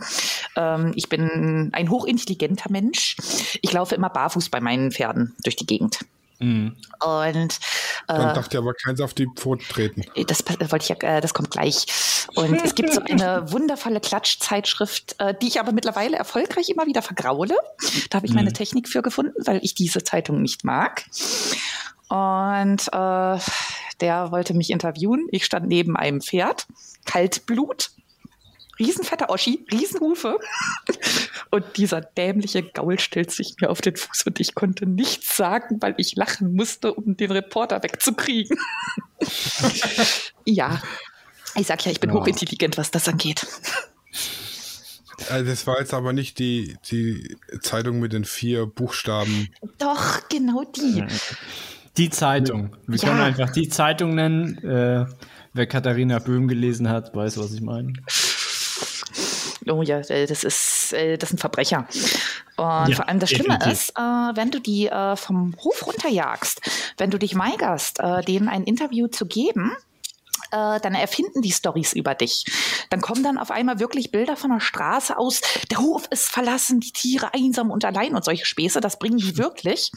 Ähm, ich bin ein hochintelligenter Mensch. Ich laufe immer barfuß bei meinen Pferden durch die Gegend. Mhm. Und Dann äh, darf dir aber keins auf die Pfoten treten. das pa- wollte ich ja, äh, das kommt gleich. Und es gibt so [laughs] eine wundervolle Klatschzeitschrift, äh, die ich aber mittlerweile erfolgreich immer wieder vergraule. Da habe ich meine Technik für gefunden, weil ich diese Zeitung nicht mag. Und äh, der wollte mich interviewen. Ich stand neben einem Pferd, Kaltblut, riesenfetter Oschi, Riesenhufe. Und dieser dämliche Gaul stellt sich mir auf den Fuß und ich konnte nichts sagen, weil ich lachen musste, um den Reporter wegzukriegen. ja. Ich sag ja, ich bin Ja. hochintelligent, was das angeht. Also das war jetzt aber nicht die, die Zeitung mit den vier Buchstaben. Doch, genau die. Die Zeitung. Wir Ja. können einfach die Zeitung nennen. Äh, wer Katharina Böhm gelesen hat, weiß, was ich meine. Oh ja, äh, das ist, äh, das sind Verbrecher. Und Ja, vor allem das Schlimme definitiv. ist, äh, wenn du die äh, vom Hof runterjagst, wenn du dich weigerst, äh, denen ein Interview zu geben, äh, dann erfinden die Stories über dich. Dann kommen dann auf einmal wirklich Bilder von der Straße aus. Der Hof ist verlassen, die Tiere einsam und allein und solche Späße. Das bringen die wirklich.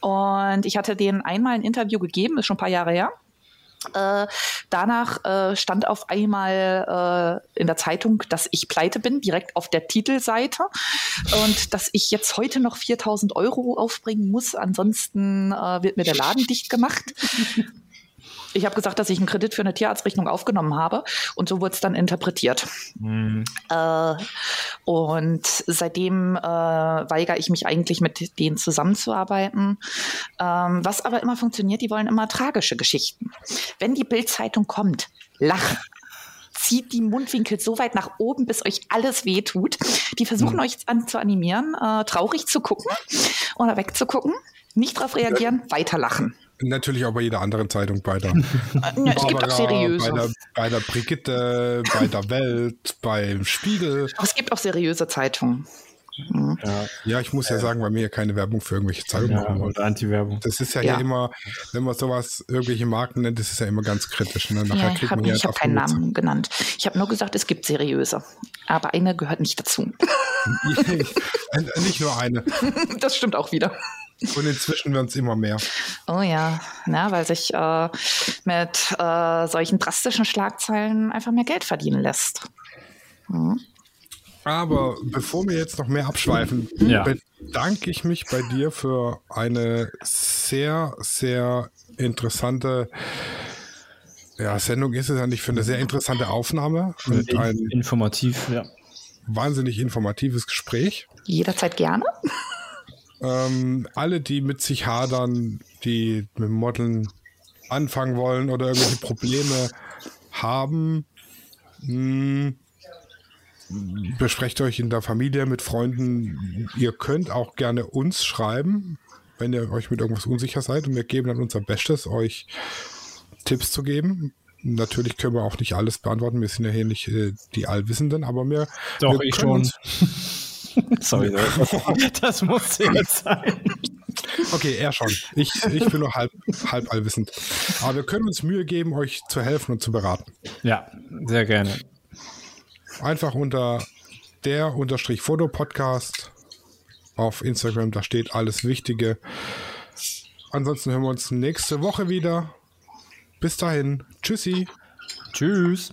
Und ich hatte denen einmal ein Interview gegeben, ist schon ein paar Jahre her. Äh, danach äh, stand auf einmal äh, in der Zeitung, dass ich pleite bin, direkt auf der Titelseite und dass ich jetzt heute noch 4000 Euro aufbringen muss. Ansonsten äh, wird mir der Laden dicht gemacht. Ich habe gesagt, dass ich einen Kredit für eine Tierarztrechnung aufgenommen habe und so wurde es dann interpretiert. Äh, und seitdem äh, weigere ich mich eigentlich mit denen zusammenzuarbeiten. Ähm, was aber immer funktioniert, die wollen immer tragische Geschichten. Wenn die Bildzeitung kommt, lachen. Zieht die Mundwinkel so weit nach oben, bis euch alles wehtut. Die versuchen euch an, zu animieren, äh, traurig zu gucken oder wegzugucken, nicht drauf reagieren, weiter lachen. Natürlich auch bei jeder anderen Zeitung, bei der [laughs] ja, es gibt auch seriöse. bei der, bei der Brigitte, bei der Welt, beim Spiegel. Aber es gibt auch seriöse Zeitungen. Ja, Ja, ich muss ja sagen, weil wir ja keine Werbung für irgendwelche Zeitungen ja machen wollen. Anti-Werbung. Das ist ja, Ja. hier immer, wenn man sowas irgendwelche Marken nennt, das ist ja immer ganz kritisch. Ne? Nachher Ja, ich kriegt habe man ja ich keinen. Namen genannt. Ich habe nur gesagt, es gibt seriöse. Aber eine gehört nicht dazu. [laughs] Nicht nur eine. [laughs] Das stimmt auch wieder. Und inzwischen werden es immer mehr. Oh ja, na, weil sich äh, mit äh, solchen drastischen Schlagzeilen einfach mehr Geld verdienen lässt. Aber bevor wir jetzt noch mehr abschweifen, Ja. bedanke ich mich bei dir für eine sehr, sehr interessante ja, Sendung ist es ja nicht für eine sehr interessante Aufnahme und ein Informativ, ja. wahnsinnig informatives Gespräch. Jederzeit gerne. Ähm, alle, die mit sich hadern, die mit Modeln anfangen wollen oder irgendwelche Probleme haben, mh, besprecht euch in der Familie mit Freunden. Ihr könnt auch gerne uns schreiben, wenn ihr euch mit irgendwas unsicher seid und wir geben dann unser Bestes, euch Tipps zu geben. Natürlich können wir auch nicht alles beantworten. Wir sind ja hier nicht äh, die Allwissenden, aber wir, Doch, wir ich schon. [laughs] Sorry, [laughs] das, das musste jetzt sein. Okay, er schon. Ich, ich bin nur halb, halb allwissend. Aber wir können uns Mühe geben, euch zu helfen und zu beraten. Ja, sehr gerne. Einfach unter der unterstrich Foto-Podcast auf Instagram, da steht alles Wichtige. Ansonsten hören wir uns nächste Woche wieder. Bis dahin. Tschüssi. Tschüss.